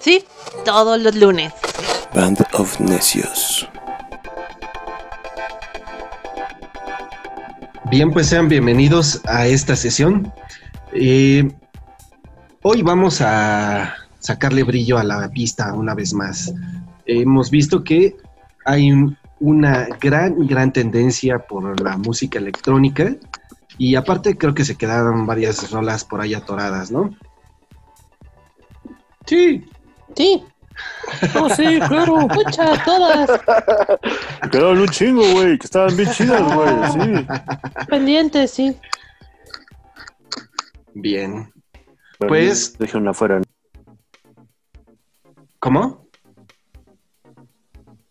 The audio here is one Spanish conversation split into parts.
Sí, todos los lunes. Band of Necios. Bien, pues sean bienvenidos a esta sesión. Eh, hoy vamos a sacarle brillo a la pista una vez más. Hemos visto que hay una gran, gran tendencia por la música electrónica y aparte creo que se quedaron varias rolas por ahí atoradas, ¿no? Sí. Sí. Oh, sí, claro. Muchas, todas. Quedaron un chingo, güey, que estaban bien chidas, güey, sí. Pendientes, sí. Bien. Pues- Dejaron afuera, ¿Cómo?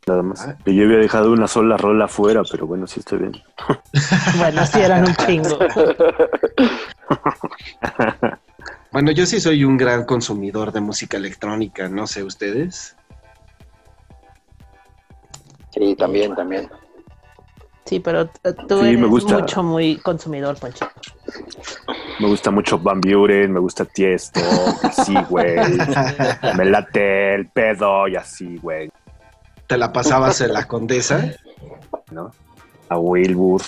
nada más. Ah. Que yo había dejado una sola rola afuera, pero bueno, sí estoy bien. Bueno, sí eran un chingo. Bueno, yo sí soy un gran consumidor de música electrónica, no sé ustedes. Sí, también, también. Sí, pero t- tú Sí, me eres gusta. mucho, muy consumidor, Poncho. Me gusta mucho Van Buren, me gusta Tiesto, así, güey. Me late el pedo y así, güey, Te la pasabas en la condesa. ¿no? A Wilbur,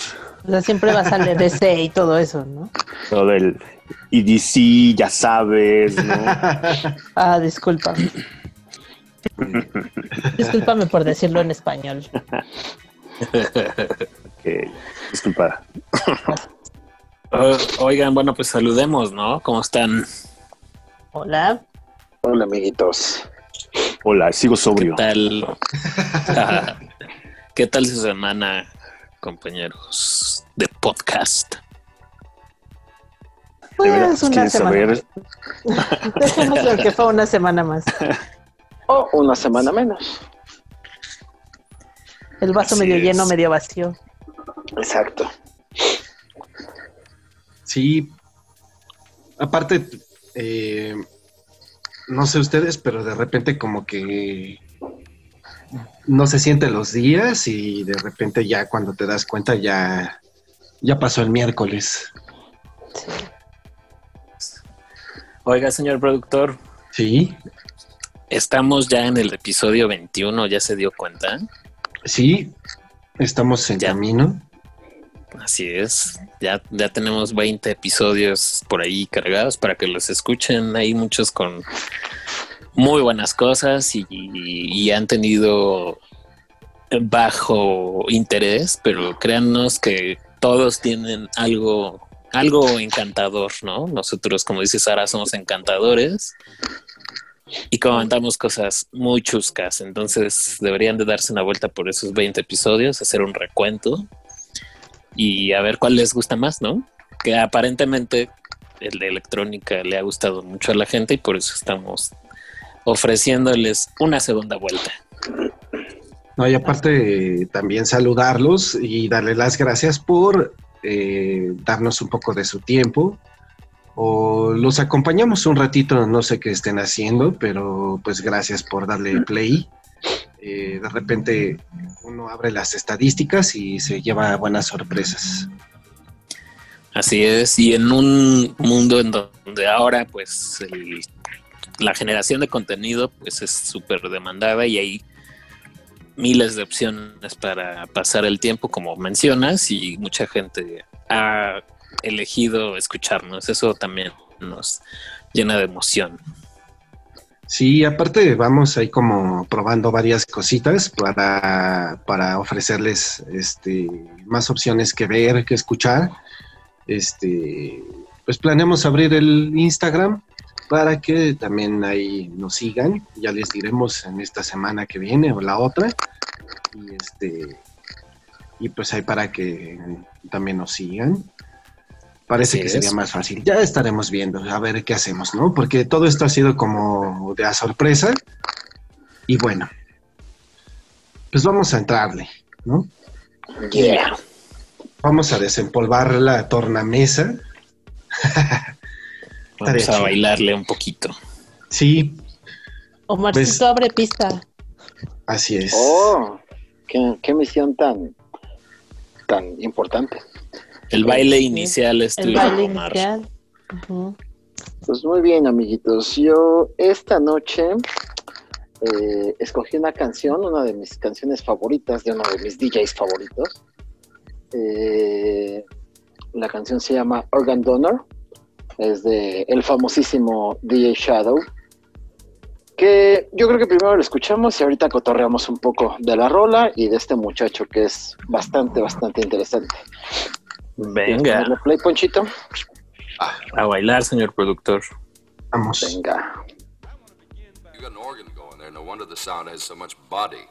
O sea, siempre vas al EDC y todo eso, ¿no? todo el EDC, ya sabes, ¿no? Ah, disculpa. Discúlpame por decirlo en español. Ok, disculpa. Oigan, bueno, pues saludemos, ¿no? ¿Cómo están? Hola. Hola, amiguitos. Hola, sigo ¿Qué sobrio. tal? ¿Qué tal su semana, compañeros de podcast? Pues una ¿quieres semana. saber? Dejémoslo que fue una semana más. O una semana menos. El vaso Así medio es. lleno, medio vacío. Exacto. Sí. Aparte, eh, no sé ustedes, pero de repente como que no se sienten los días y de repente ya cuando te das cuenta ya, ya pasó el miércoles. Sí. Oiga, señor productor, Sí, estamos ya en el episodio 21, ¿ya se dio cuenta? sí, estamos en Ya. camino. Así es, ya, ya tenemos 20 episodios por ahí cargados para que los escuchen. Hay muchos con muy buenas cosas y, han tenido bajo interés, pero créannos que todos tienen algo, algo encantador, ¿no? Nosotros, como dice Sara, somos encantadores y comentamos cosas muy chuscas. Entonces deberían de darse una vuelta por esos 20 episodios, hacer un recuento y a ver cuál les gusta más, ¿no? Que aparentemente el de electrónica le ha gustado mucho a la gente y por eso estamos ofreciéndoles una segunda vuelta. No, y aparte también saludarlos y darle las gracias por eh, darnos un poco de su tiempo. O los acompañamos un ratito, no sé qué estén haciendo, pero pues gracias por darle play. Eh, de repente uno abre las estadísticas y se lleva buenas sorpresas. Así es, y en un mundo en donde ahora pues el- la generación de contenido pues es súper demandada y hay miles de opciones para pasar el tiempo como mencionas y mucha gente ha elegido escucharnos, eso también nos llena de emoción. Sí, aparte vamos ahí como probando varias cositas para, para ofrecerles este, más opciones que ver, que escuchar. Este, pues planeamos abrir el Instagram para que también ahí nos sigan. Ya les diremos en esta semana que viene o la otra. Y este y pues ahí para que también nos sigan. Parece Así que es. sería más fácil. Ya estaremos viendo a ver qué hacemos, ¿no? Porque todo esto ha sido como de a sorpresa. Y bueno, pues vamos a entrarle, ¿no? Yeah. Vamos a desempolvar la tornamesa. Vamos a bailarle un poquito. Sí, Omarcito Pues- abre pista. así es. Oh, qué, qué misión tan, tan importante. El baile inicial es El baile Omar. inicial. Ujú. Pues muy bien, amiguitos. Yo esta noche eh, escogí una canción, una de mis canciones favoritas, de uno de mis DJs favoritos. Eh, la canción se llama Organ Donor. Es de el famosísimo DJ Shadow. Que yo creo que primero lo escuchamos y ahorita cotorreamos un poco de la rola y de este muchacho que es bastante, bastante interesante. Venga, ¿Ponerle Play, Ponchito. a bailar, señor productor. Vamos. Venga. Wonder the sound has so much body.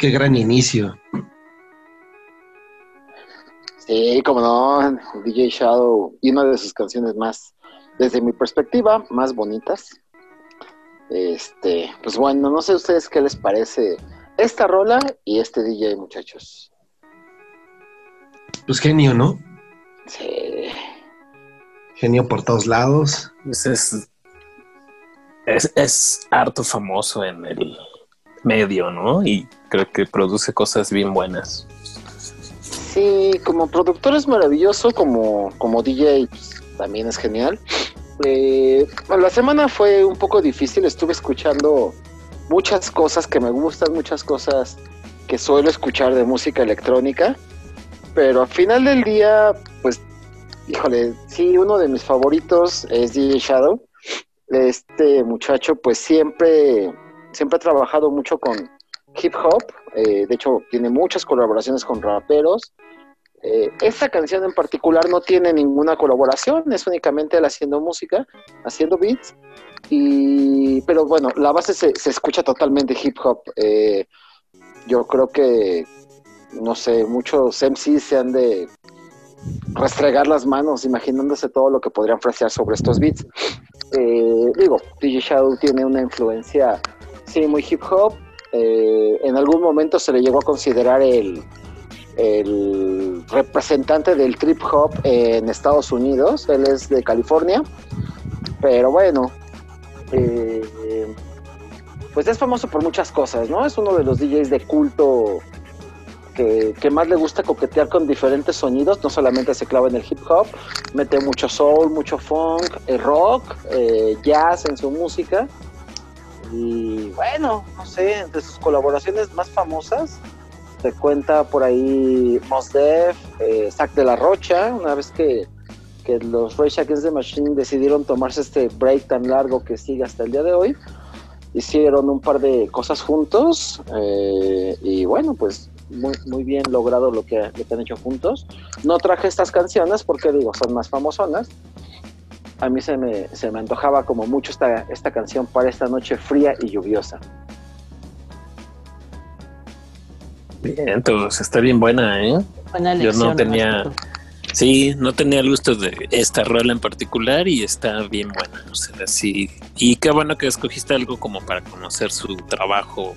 Qué gran inicio. Sí, como no, DJ Shadow y una de sus canciones más, desde mi perspectiva, más bonitas. Este, pues bueno, no sé a ustedes qué les parece esta rola y este DJ, muchachos. Pues genio, ¿no? Sí. Genio por todos lados. Pues es, es, es harto famoso en el medio, ¿no? Y creo que produce cosas bien buenas. Sí, como productor es maravilloso, como, como DJ también es genial. Eh, la semana fue un poco difícil, estuve escuchando muchas cosas que me gustan, muchas cosas que suelo escuchar de música electrónica, pero al final del día, pues, híjole, sí, uno de mis favoritos es DJ Shadow. Este muchacho, pues siempre, siempre ha trabajado mucho con hip hop, eh, de hecho tiene muchas colaboraciones con raperos. Eh, esta canción en particular no tiene ninguna colaboración, es únicamente él haciendo música, haciendo beats, y, pero bueno, la base se, escucha totalmente hip hop. Eh, yo creo que, no sé, muchos MCs se han de restregar las manos imaginándose todo lo que podrían frasear sobre estos beats. Eh, digo, DJ Shadow tiene una influencia, sí, muy hip hop, eh, en algún momento se le llegó a considerar el, representante del trip hop en Estados Unidos. Él es de California. Pero bueno, eh, pues es famoso por muchas cosas, ¿no? Es uno de los DJs de culto que, más le gusta coquetear con diferentes sonidos. No solamente se clava en el hip hop, mete mucho soul, mucho funk, eh, rock, jazz en su música. Y bueno, no sé, de sus colaboraciones más famosas, te cuenta por ahí Mos Def, eh, Zack de la Rocha, una vez que, que los Rage Against the Machine decidieron tomarse este break tan largo que sigue hasta el día de hoy. Hicieron un par de cosas juntos eh, y bueno, pues muy, muy bien logrado lo que, lo que han hecho juntos. No traje estas canciones porque digo, son más famosonas, a mí se me, se me antojaba como mucho esta, esta canción para esta noche fría y lluviosa. Bien, entonces está bien buena, ¿eh? Buena Yo no tenía, sí, no tenía el gusto de esta rola en particular y está bien buena. O sea, sí. Y qué bueno que escogiste algo como para conocer su trabajo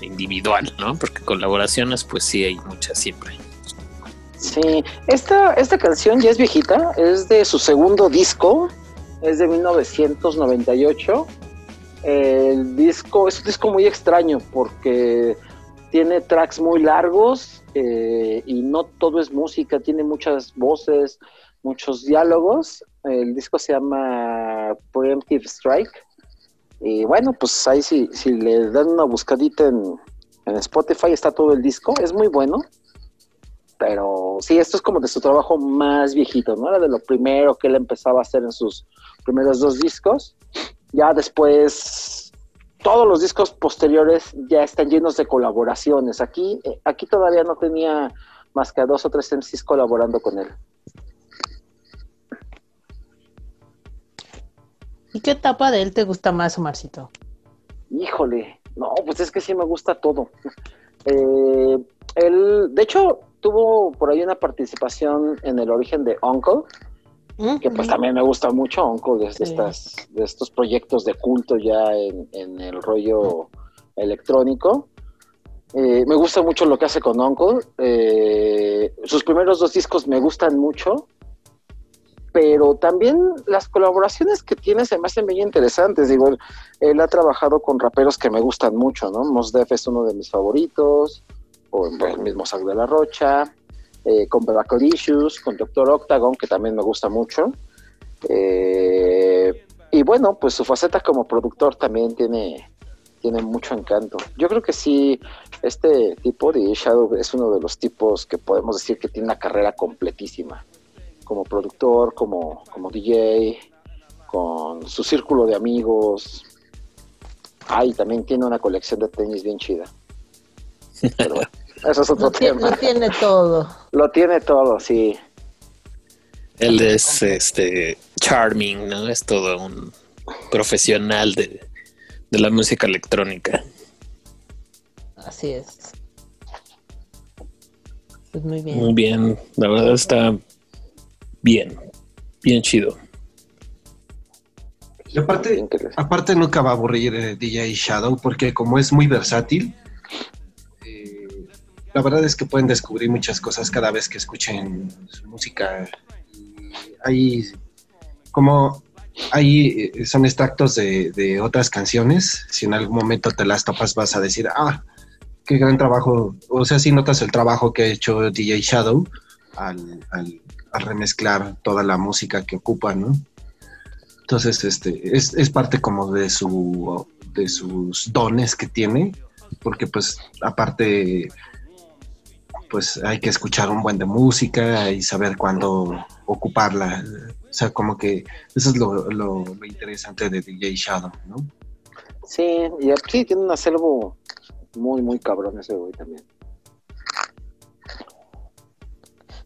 individual, ¿no? Porque colaboraciones, pues sí, hay muchas siempre. Sí, esta, esta canción ya es viejita, es de su segundo disco, es de 1998. El disco es un disco muy extraño porque tiene tracks muy largos eh, y no todo es música, tiene muchas voces, muchos diálogos. El disco se llama Preemptive Strike. Y bueno, pues ahí si, si le dan una buscadita en, En Spotify está todo el disco, es muy bueno. Pero sí, esto es como de su trabajo más viejito, ¿no? Era de lo primero que él empezaba a hacer en sus primeros dos discos. Ya después, todos los discos posteriores ya están llenos de colaboraciones. Aquí, eh, aquí todavía no tenía más que a dos o tres MCs colaborando con él. ¿Y qué etapa de él te gusta más, Omarcito? Híjole, no, pues es que sí me gusta todo. Eh, él, de hecho, tuvo por ahí una participación en el origen de Uncle, que pues también me gusta mucho Uncle, de, Sí. estas, de estos proyectos de culto ya en, en el rollo electrónico. Eh, me gusta mucho lo que hace con Uncle. Eh, sus primeros dos discos me gustan mucho, pero también las colaboraciones que tiene se me hacen bien interesantes. Digo, él, él ha trabajado con raperos que me gustan mucho, ¿no? Mos Def es uno de mis favoritos, bueno, el mismo Zac de la Rocha, eh, con Black Issues, con Doctor Octagon, que también me gusta mucho. Eh, y bueno, pues su faceta como productor también tiene, tiene mucho encanto. Yo creo que sí, este tipo de Shadow es uno de los tipos que podemos decir que tiene una carrera completísima. Como productor, como, como DJ, con su círculo de amigos. Ay, también tiene una colección de tenis bien chida. Pero bueno, eso es otro Lo tiene, tema. lo tiene todo. Lo tiene todo, sí. Él es este charming, ¿no? Es todo un profesional de, de la música electrónica. Así es. Pues muy bien. Muy bien, la verdad está bien, bien chido. Y aparte, nunca va a aburrir eh, DJ Shadow porque como es muy versátil, la verdad es que pueden descubrir muchas cosas cada vez que escuchen su música. Hay como hay eh, son extractos de, de otras canciones. Si en algún momento te las topas vas a decir, ah, qué gran trabajo. O sea, si notas el trabajo que ha hecho DJ Shadow al, al- al remezclar toda la música que ocupa, ¿no? Entonces, este, es, es parte como de su de sus dones que tiene, porque pues aparte pues hay que escuchar un buen de música y saber cuándo ocuparla. O sea, como que eso es lo, lo- lo interesante de DJ Shadow, ¿no? Sí, y sí, tiene un acervo muy, muy cabrón ese güey también.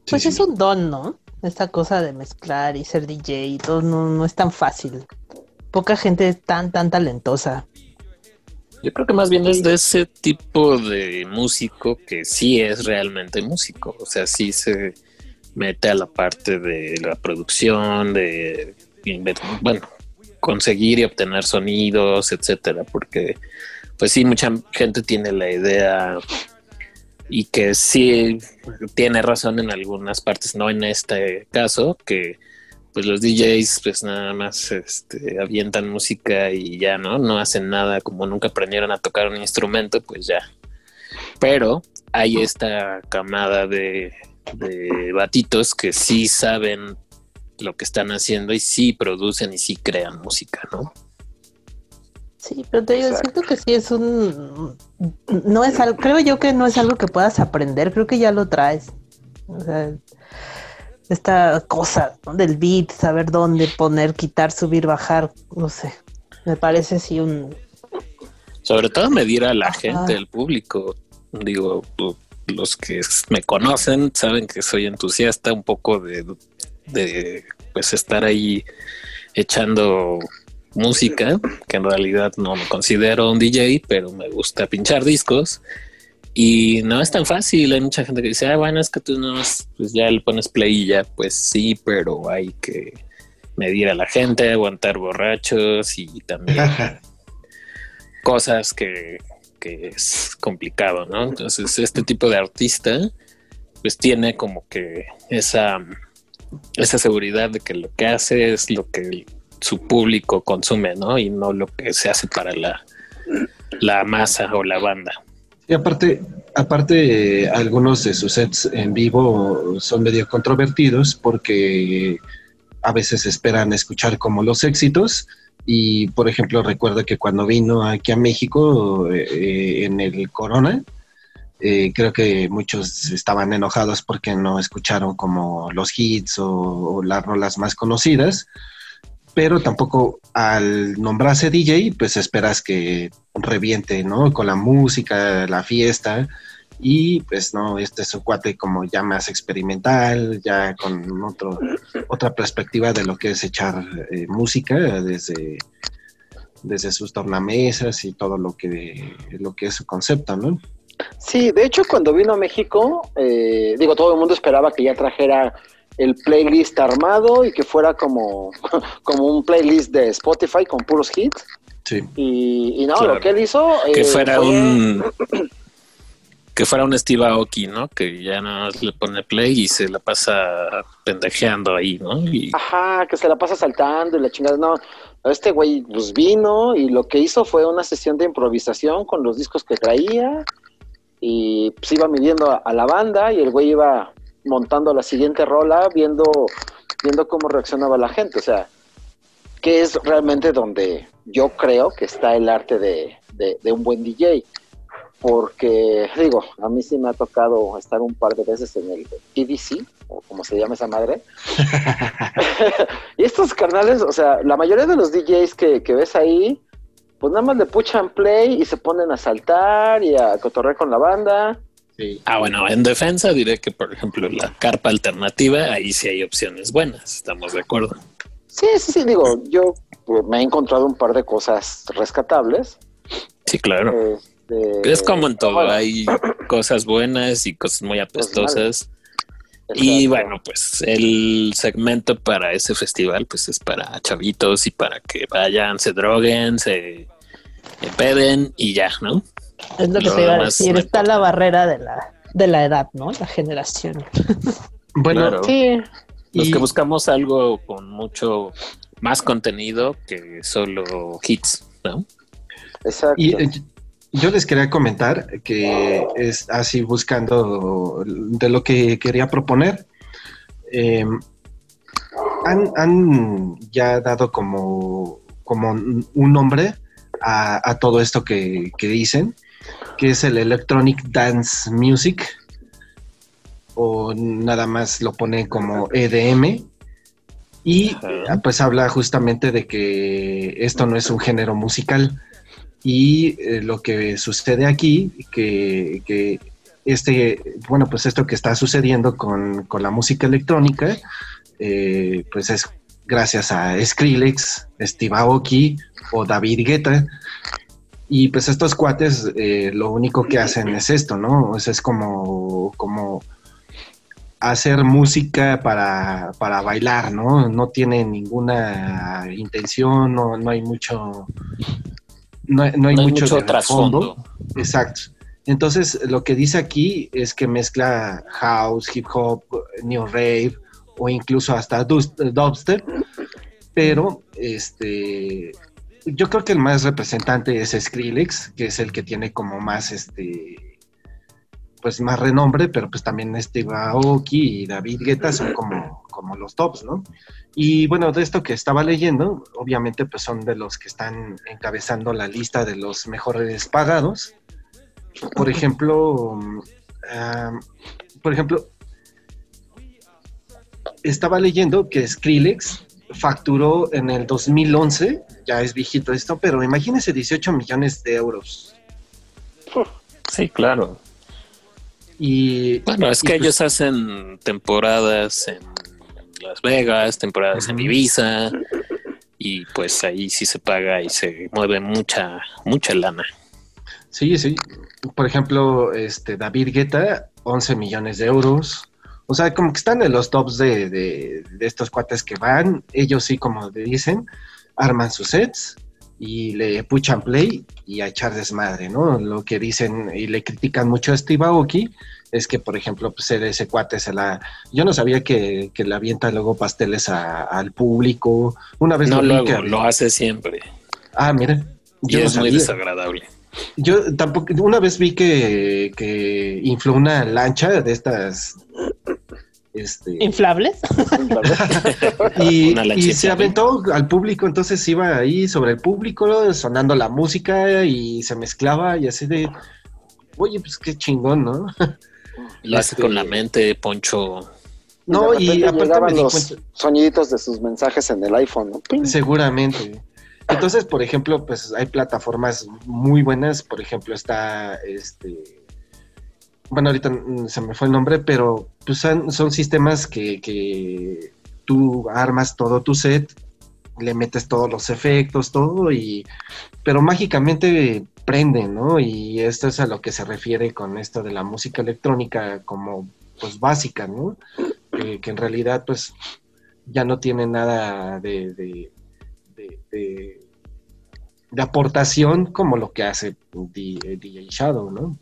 Pues Sí, es sí. un don, ¿no? Esta cosa de mezclar y ser DJ y todo no, no es tan fácil. Poca gente es tan, tan talentosa. Yo creo que más bien es de ese tipo de músico que sí es realmente músico. O sea, sí se mete a la parte de la producción, de bueno, conseguir y obtener sonidos, etcétera, porque pues sí, mucha gente tiene la idea y que sí tiene razón en algunas partes, no en este caso, que pues los DJs pues nada más este, avientan música y ya, ¿no? No hacen nada, como nunca aprendieron a tocar un instrumento, pues ya. Pero hay esta camada de, de batitos que sí saben lo que están haciendo y sí producen y sí crean música, ¿no? Sí, pero te digo, Exacto. siento que sí es un... No es algo, creo yo que no es algo que puedas aprender, creo que ya lo traes. O sea, esta cosa ¿no? del beat, saber dónde poner, quitar, subir, bajar, no sé. Me parece sí un... Sobre todo medir a la Ajá. gente, el público. Digo, los que me conocen saben que soy entusiasta un poco de, de pues estar ahí echando música, que en realidad no me considero un DJ, pero me gusta pinchar discos. Y no es tan fácil, hay mucha gente que dice, ah, bueno, es que tú no, pues ya le pones play y ya, pues sí, pero hay que medir a la gente, aguantar borrachos y también cosas que, que es complicado, ¿no? Entonces, este tipo de artista, pues tiene como que esa, esa seguridad de que lo que hace es lo que su público consume, ¿no? Y no lo que se hace para la, la masa o la banda. Y aparte, aparte, eh, algunos de sus sets en vivo son medio controvertidos porque a veces esperan escuchar como los éxitos. Y, por ejemplo, recuerdo que cuando vino aquí a México eh, en el Corona, eh, creo que muchos estaban enojados porque no escucharon como los hits o, o las rolas más conocidas, pero tampoco al nombrarse DJ, pues esperas que reviente, ¿no? Con la música, la fiesta, y pues no, este es un cuate como ya más experimental, ya con otro, otra perspectiva de lo que es echar eh, música desde, desde sus tornamesas y todo lo que, lo que es su concepto, ¿no? Sí, de hecho cuando vino a México, eh, digo, todo el mundo esperaba que ya trajera el playlist armado y que fuera como, como un playlist de Spotify con puros hits. Sí. Y, y no, Claro. lo que él hizo... Que eh, fuera fue- un. Que fuera un Steve Aoki, ¿no? Que ya nada más le pone play y se la pasa pendejeando ahí, ¿no? Y Ajá, que se la pasa saltando y la chingada. No, este güey pues vino y lo que hizo fue una sesión de improvisación con los discos que traía y pues iba midiendo a, a la banda y el güey iba montando la siguiente rola viendo, viendo cómo reaccionaba la gente. O sea, que es realmente donde yo creo que está el arte de, de- de un buen DJ. Porque, digo, a mí sí me ha tocado estar un par de veces en el EDC, o como se llama esa madre. y estos carnales, o sea, la mayoría de los DJs que, que ves ahí, pues nada más le puchan play y se ponen a saltar y a cotorrear con la banda. Sí. Ah, bueno, en defensa diré que, por ejemplo, la carpa alternativa, ahí sí hay opciones buenas, estamos de acuerdo. Sí, sí, sí, digo, yo me he encontrado un par de cosas rescatables. Sí, claro. Este, Es como en todo, bueno, hay cosas buenas y cosas muy apestosas. Y exacto. bueno, pues el segmento para ese festival, pues es para chavitos y para que vayan, se droguen, se empeden y ya, ¿no? Es lo que te iba a decir. Está la barrera de la, de la edad, ¿no? La generación. Bueno, Claro. Sí, Los y- que buscamos algo con mucho más contenido que solo hits, ¿no? exacto. Y eh, yo les quería comentar que es así buscando de lo que quería proponer. eh, han, han ya dado como, como un nombre a, a todo esto que, que dicen, que es el Electronic Dance Music, o nada más lo pone como EDM. Y pues habla justamente de que esto no es un género musical, y eh, lo que sucede aquí, que, que este, bueno, pues esto que está sucediendo con, con la música electrónica, eh, pues es gracias a Skrillex, Steve Aoki o David Guetta. Y pues estos cuates eh, lo único que hacen es esto, ¿no? O sea, es como, como hacer música para, para bailar, ¿no? No tiene ninguna intención, no, no hay mucho no, hay- no hay No hay mucho, trasfondo. Exacto. Entonces, lo que dice aquí es que mezcla house, hip hop, new rave o incluso hasta dubstep, pero este yo creo que el más representante es Skrillex, que es el que tiene como más este pues más renombre, pero pues también Steve Aoki y David Guetta son como, como los tops, ¿no? Y bueno, de esto que estaba leyendo, obviamente pues son de los que están encabezando la lista de los mejores pagados. Por ejemplo, um, por ejemplo, estaba leyendo que Skrillex facturó en el 2011, ya es viejito esto, pero imagínense 18 millones de euros. Sí, claro. Y Bueno, es y que pues- ellos hacen temporadas en Las Vegas, temporadas en. Ibiza, y pues ahí sí se paga y se mueve mucha, mucha lana. Sí, sí. Por ejemplo, este David Guetta, 11 millones de euros. O sea, como que están en los tops de, de- de estos cuates que van. Ellos sí, como te dicen, arman sus sets y le puchan play y a echar desmadre, ¿no? Lo que dicen y le critican mucho a Steve Aoki es que, por ejemplo, pues ese cuate se la... Yo no sabía que, que le avienta luego pasteles a- al público. Una vez No lo luego, hace siempre. Ah, mira. Y yo no es muy desagradable. Yo tampoco, una vez vi que, que infló una lancha de estas Este, ¿Inflables? y, se aventó al público, entonces iba ahí sobre el público, sonando la música y se mezclaba y así de, oye, pues qué chingón, ¿no? Lo hace Este- con la mente, Poncho. No, de y aparte llegaban me di los cuenta, soniditos de sus mensajes en el iPhone, ¿no? Seguramente. Entonces, por ejemplo, pues hay plataformas muy buenas, por ejemplo, está este bueno, ahorita mm, se me fue el nombre, pero pues son, sistemas que, que tú armas todo tu set, le metes todos los efectos, todo, y pero mágicamente prende, ¿no? Y esto es a lo que se refiere con esto de la música electrónica como pues básica, ¿no? Que, en realidad pues ya no tiene nada de, de, de- aportación como lo que hace DJ Shadow, ¿no?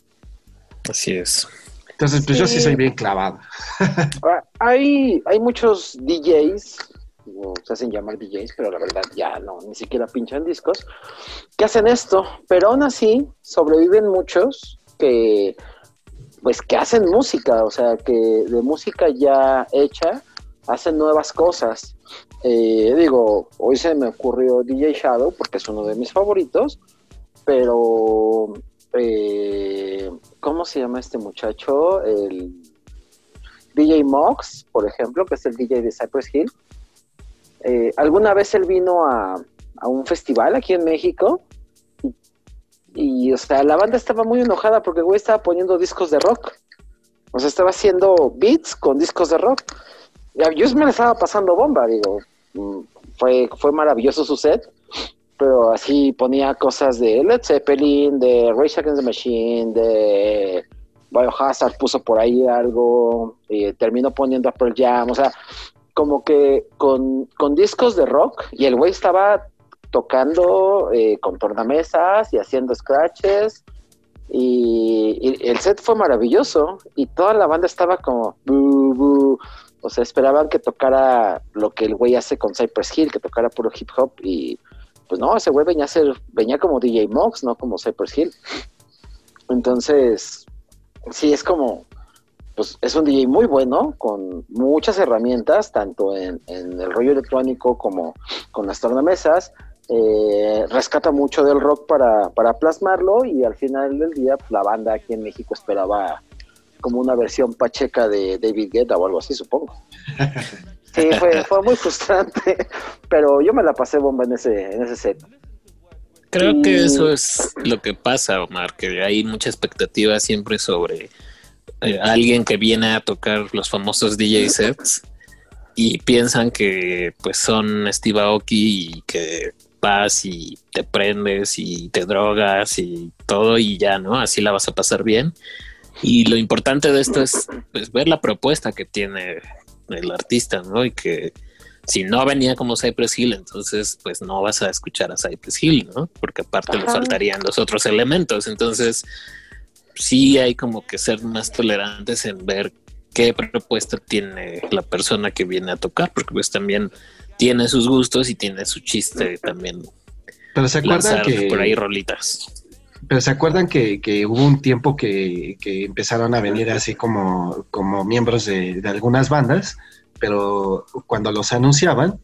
Así es. Entonces, pues yo sí soy bien clavado. Ah, Hay, hay muchos DJs, o se hacen llamar DJs, pero la verdad ya no, ni siquiera pinchan discos, que hacen esto, pero aún así sobreviven muchos que, pues, que hacen música, o sea, que de música ya hecha hacen nuevas cosas. Eh, digo, hoy se me ocurrió DJ Shadow porque es uno de mis favoritos, pero eh, ¿cómo se llama este muchacho? El DJ Mox, por ejemplo, que es el DJ de Cypress Hill. Eh, alguna vez él vino a, a un festival aquí en México y, o sea, la banda estaba muy enojada porque güey estaba poniendo discos de rock. O sea, estaba haciendo beats con discos de rock. Y yo me la estaba pasando bomba, digo. mm, Fue, fue maravilloso su set, pero así ponía cosas de Led Zeppelin, de Rage Against the Machine, de Biohazard puso por ahí algo, eh, terminó poniendo a Pearl Jam, o sea, como que con, con discos de rock y el güey estaba tocando eh, con tornamesas y haciendo scratches y, y el set fue maravilloso y toda la banda estaba como o sea esperaban que tocara lo que el güey hace con Cypress Hill que tocara puro hip hop y pues no ese güey venía a ser venía como DJ Mox no como Cypress Hill entonces sí es como pues es un DJ muy bueno con muchas herramientas tanto en, el rollo electrónico como con las tornamesas eh, rescata mucho del rock para, para plasmarlo y al final del día pues, la banda aquí en México esperaba como una versión pacheca de David Guetta o algo así, supongo. Sí, fue, fue muy frustrante, pero yo me la pasé bomba en ese, en ese set. Creo Y- que eso es lo que pasa, Omar, que hay mucha expectativa siempre sobre eh, alguien que viene a tocar los famosos DJ sets y piensan que pues son Steve Aoki y que vas y te prendes y te drogas y todo y ya, ¿no? Así la vas a pasar bien. Y lo importante de esto es pues, ver la propuesta que tiene el artista, ¿no? Y que si no venía como Cypress Hill, entonces pues no vas a escuchar a Cypress Hill, ¿no? Porque aparte le Ajá. faltarían los otros elementos. Entonces sí hay como que ser más tolerantes en ver qué propuesta tiene la persona que viene a tocar, porque pues también tiene sus gustos y tiene su chiste también Pero se acuerdan que por ahí rolitas. Pero se acuerdan que, que hubo un tiempo que, que empezaron a venir así como, como miembros de, de algunas bandas, pero cuando los anunciaban,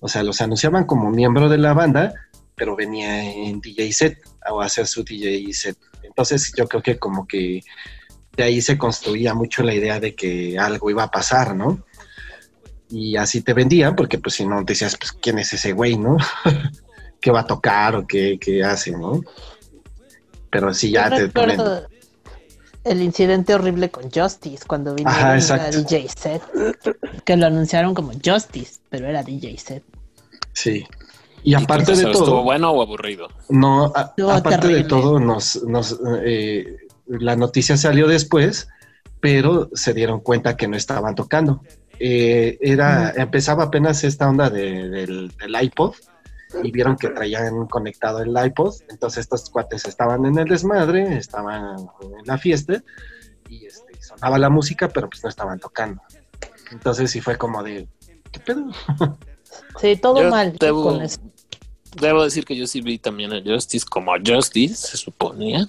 o sea, los anunciaban como miembro de la banda, pero venía en DJ set o hacer su DJ set. Entonces yo creo que como que de ahí se construía mucho la idea de que algo iba a pasar, ¿no? Y así te vendían, porque pues si no decías, pues, ¿quién es ese güey, no? ¿Qué va a tocar o qué, qué hace, no? Pero sí, ya Yo te ponen. recuerdo el incidente horrible con Justice cuando vino a. DJ Set. Que lo anunciaron como Justice, pero era DJ Set. Sí. Y ¿Y aparte de pasó? ¿Estuvo todo, bueno o aburrido? no, a- aparte de todo, nos, nos, eh, la noticia salió después, pero se dieron cuenta que no estaban tocando. Eh, era, empezaba apenas esta onda de- del, del iPod y vieron que traían conectado el iPod, entonces estos cuates estaban en el desmadre, estaban en la fiesta y este, sonaba la música, pero pues no estaban tocando. Entonces sí fue como de, ¿qué pedo? Sí, todo Yo mal debo- con eso. Debo decir que yo sí vi también a Justice como a Justice, se suponía,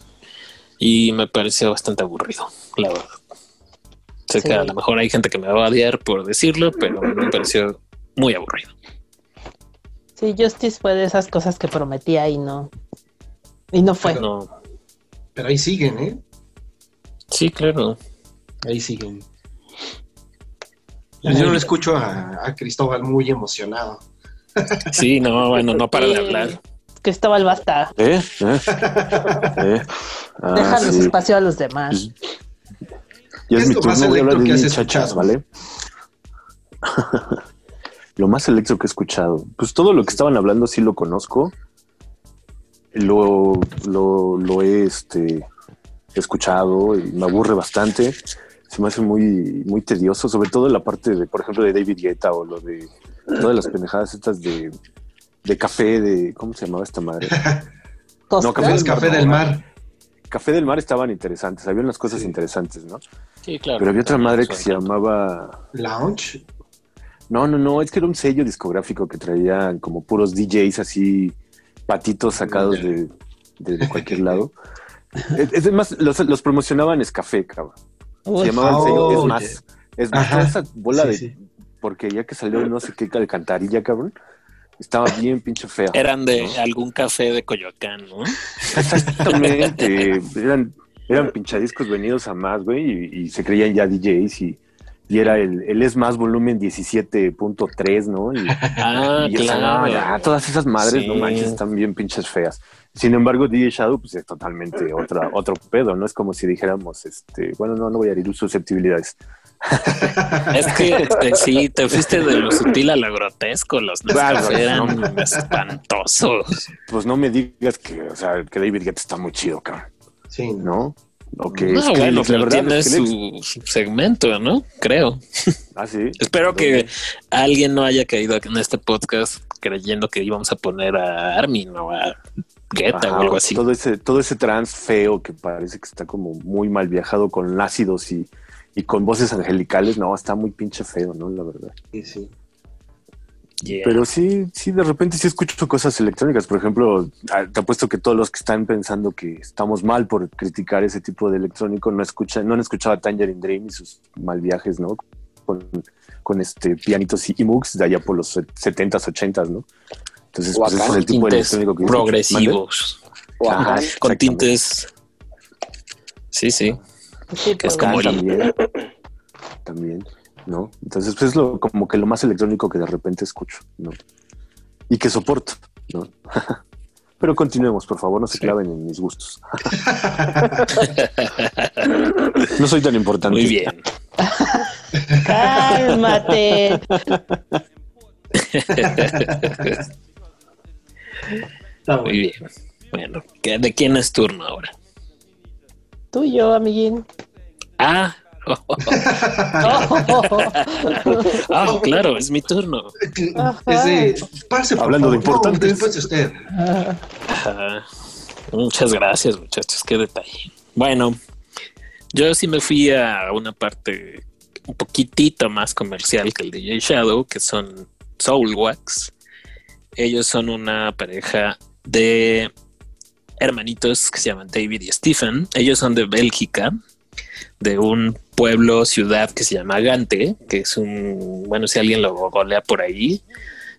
y me pareció bastante aburrido, la verdad. Sé Sí. que a lo mejor hay gente que me va a odiar por decirlo, pero me pareció muy aburrido. Sí, Justice fue de esas cosas que prometía y no. Y no fue. No, Pero ahí siguen, ¿eh? sí, claro. Ahí siguen. Yo lo escucho a, a Cristóbal muy emocionado. Sí, no, bueno, no para de hablar. Cristóbal, basta. ¿Eh? ¿Eh? ¿Eh? Ah, Déjanos sí. espacio a los demás. Ya es ¿Qué mi lo turno, a hablar de que has muchachas, escuchado? ¿vale? Lo más electro que he escuchado. Pues todo lo que estaban hablando sí lo conozco. Lo, lo, lo he este, escuchado y me aburre bastante. Se me hace muy, muy tedioso, sobre todo la parte de, por ejemplo, de David Guetta o lo de todas las pendejadas estas de, de café, de, ¿cómo se llamaba esta madre? No, Café Es Café del Mar. Café del Mar estaban interesantes, había unas cosas Sí. interesantes, ¿no? Sí, claro. Pero había otra madre que se llamaba Lounge. No, no, no, es que era un sello discográfico que traía como puros DJs así, patitos sacados de, de- de cualquier lado. Es, es más, los, los promocionaban Escafé, cabrón. Se llamaba el Oh, sello Es. Más. Es más, toda esa bola Sí, de... sí. Porque ya que salió no sé qué alcantarilla, cabrón, estaba bien pinche fea. Eran de ¿no? algún café de Coyoacán, ¿no? Exactamente. eran, eran pinchadiscos venidos a más, güey, y, y se creían ya DJs y, y era el, el Es Más volumen 17.3, ¿no? Y, Ah, Y esa, claro. ya, todas esas madres, Sí. no manches, están bien pinches feas. Sin embargo, DJ Shadow, pues es totalmente otra, otro pedo, ¿no? Es como si dijéramos, este, bueno, no, no voy a herir susceptibilidades. Es que este, sí, te fuiste de lo sutil a lo grotesco. Los Claro, eran no. espantosos. Pues no me digas que, o sea, que David Guetta está muy chido, cabrón, Sí, ¿no? ¿No? O que No, bueno, pero tiene Skrillex- su, segmento, ¿no? Creo. Ah, sí. Espero que alguien no haya caído en este podcast creyendo que íbamos a poner a Armin o a Guetta Ajá, o algo así. Todo ese, todo ese trans feo que parece que está como muy mal viajado con ácidos y, y con voces angelicales, no, está muy pinche feo, ¿no? La verdad. Sí, sí. Yeah. Pero sí, sí, de repente sí escucho cosas electrónicas. Por ejemplo, ah, te apuesto que todos los que están pensando que estamos mal por criticar ese tipo de electrónico no escuchan, no han escuchado a Tangerine Dream y sus mal viajes, ¿no? Con, con este pianitos y mugs de allá por los 70s, 80s, ¿no? Entonces, pues ese es el tipo de tintes electrónico que progresivos. Ajá. Con tintes. Sí, sí. Que es pues, como el- también, también, ¿no? Entonces, pues es lo, como que lo más electrónico que de repente escucho, ¿no? Y que soporto, ¿no? Pero continuemos, por favor, no se claven en mis gustos. no soy tan importante. Muy bien. Cálmate. Está Muy bueno. bien. Bueno, ¿qué- ¿de quién es turno ahora? Tú y yo, amiguín. Ah, ah, claro, es mi turno. Es de, pase, por Hablando de favor. Importantes. de usted. Ajá. Muchas gracias, muchachos. Qué detalle. Bueno, yo sí me fui a una parte un poquitito más comercial que el DJ Shadow, que son Soulwax. Ellos son una pareja de hermanitos que se llaman David y Stephen. Ellos son de Bélgica, de un pueblo, ciudad que se llama Gante, que es un, bueno, si alguien lo golea por ahí,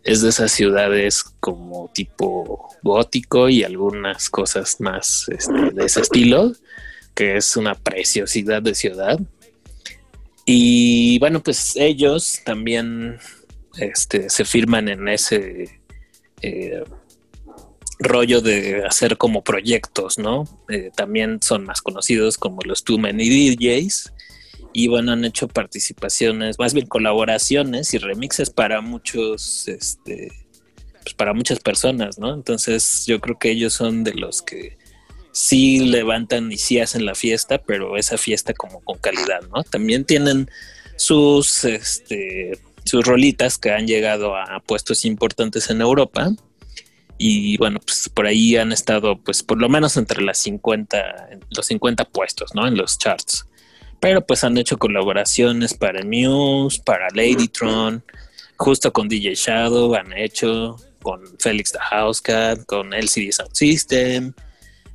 es de esas ciudades como tipo gótico y algunas cosas más este, de ese estilo, que es una preciosidad de ciudad. Y bueno, pues ellos también este, se firman en ese eh, rollo de hacer como proyectos, ¿no? Eh, también son más conocidos como los Too Many DJs y bueno, han hecho participaciones, más bien colaboraciones y remixes para muchos, este, pues para muchas personas, ¿no? Entonces yo creo que ellos son de los que sí levantan y sí hacen la fiesta, pero esa fiesta como con calidad, ¿no? También tienen sus, este, sus rolitas que han llegado a puestos importantes en Europa y bueno, pues por ahí han estado, pues por lo menos entre las 50, los 50 puestos, ¿no? En los charts. Pero pues han hecho colaboraciones para Muse, para Ladytron, justo con DJ Shadow, han hecho con Felix the Housecat, con LCD Sound System,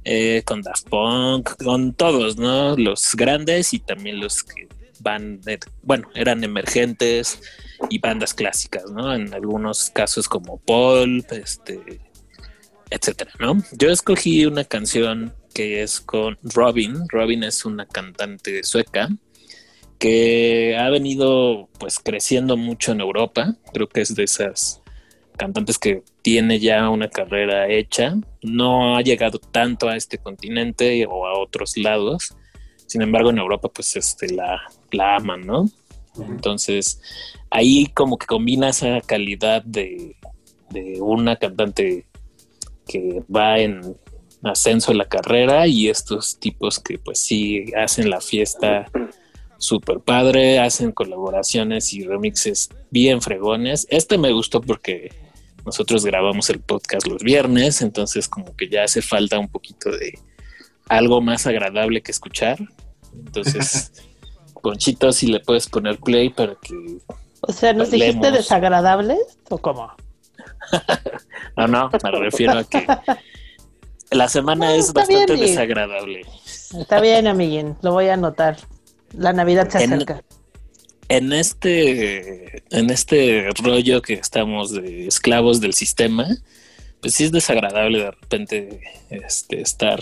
eh, con Daft Punk, con todos, ¿no? Los grandes y también los que bandas, bueno, eran emergentes y bandas clásicas, ¿no? En algunos casos como Pulp, este, etcétera, ¿no? Yo escogí una canción que es con Robin. Robin es una cantante sueca que ha venido pues creciendo mucho en Europa. Creo que es de esas cantantes que tiene ya una carrera hecha. No ha llegado tanto a este continente o a otros lados. Sin embargo, en Europa pues este la, la aman, ¿no? Entonces, ahí como que combina esa calidad de, de una cantante que va en ascenso en la carrera y estos tipos que pues sí hacen la fiesta super padre, hacen colaboraciones y remixes bien fregones. Este me gustó porque nosotros grabamos el podcast los viernes, entonces como que ya hace falta un poquito de algo más agradable que escuchar. Entonces, Ponchito, si le puedes poner play para que... O sea, ¿nos dijiste Hablemos. desagradables o cómo? No, no, me refiero a que la semana No, es bastante bien, desagradable. Está bien, amiguín, lo voy a anotar. La Navidad se En- acerca. En este, en este rollo que estamos de esclavos del sistema, pues sí es desagradable de repente este, estar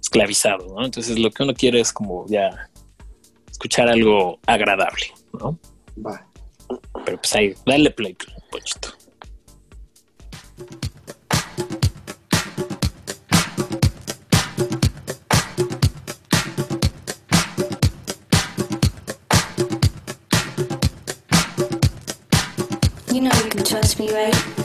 esclavizado, ¿no? Entonces lo que uno quiere es como ya escuchar algo agradable, ¿no? Va. Pero pues ahí, dale play, Ponchito. Trust me, right?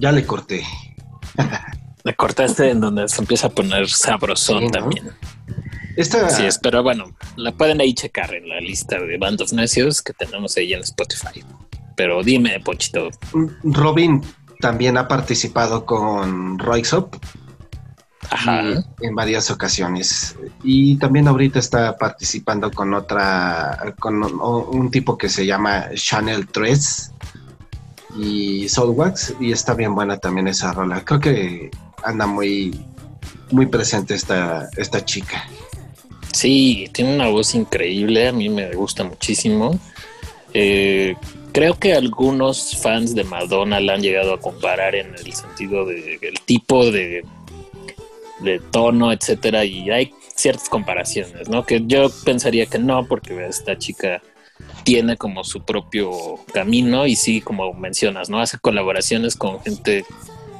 Ya le corté. Me cortaste en donde se empieza a poner sabrosón Sí, ¿no? también. Esta, Así es, pero bueno, la pueden ahí checar en la lista de Band of Necios que tenemos ahí en Spotify. Pero dime, Ponchito, Robin también ha participado con Roixop ajá, y- en varias ocasiones. Y también ahorita está participando con otra, con un, un tipo que se llama Channel 3 y Soulwax. Y está bien buena también esa rola. Creo que anda muy, muy presente esta, esta chica. sí, tiene una voz increíble, a mí me gusta muchísimo. Eh, creo que algunos fans de Madonna la han llegado a comparar en el sentido de el tipo de, de tono, etcétera, y hay ciertas comparaciones, ¿no? Que yo pensaría que no, porque esta chica tiene como su propio camino y sí, como mencionas, ¿no? Hace colaboraciones con gente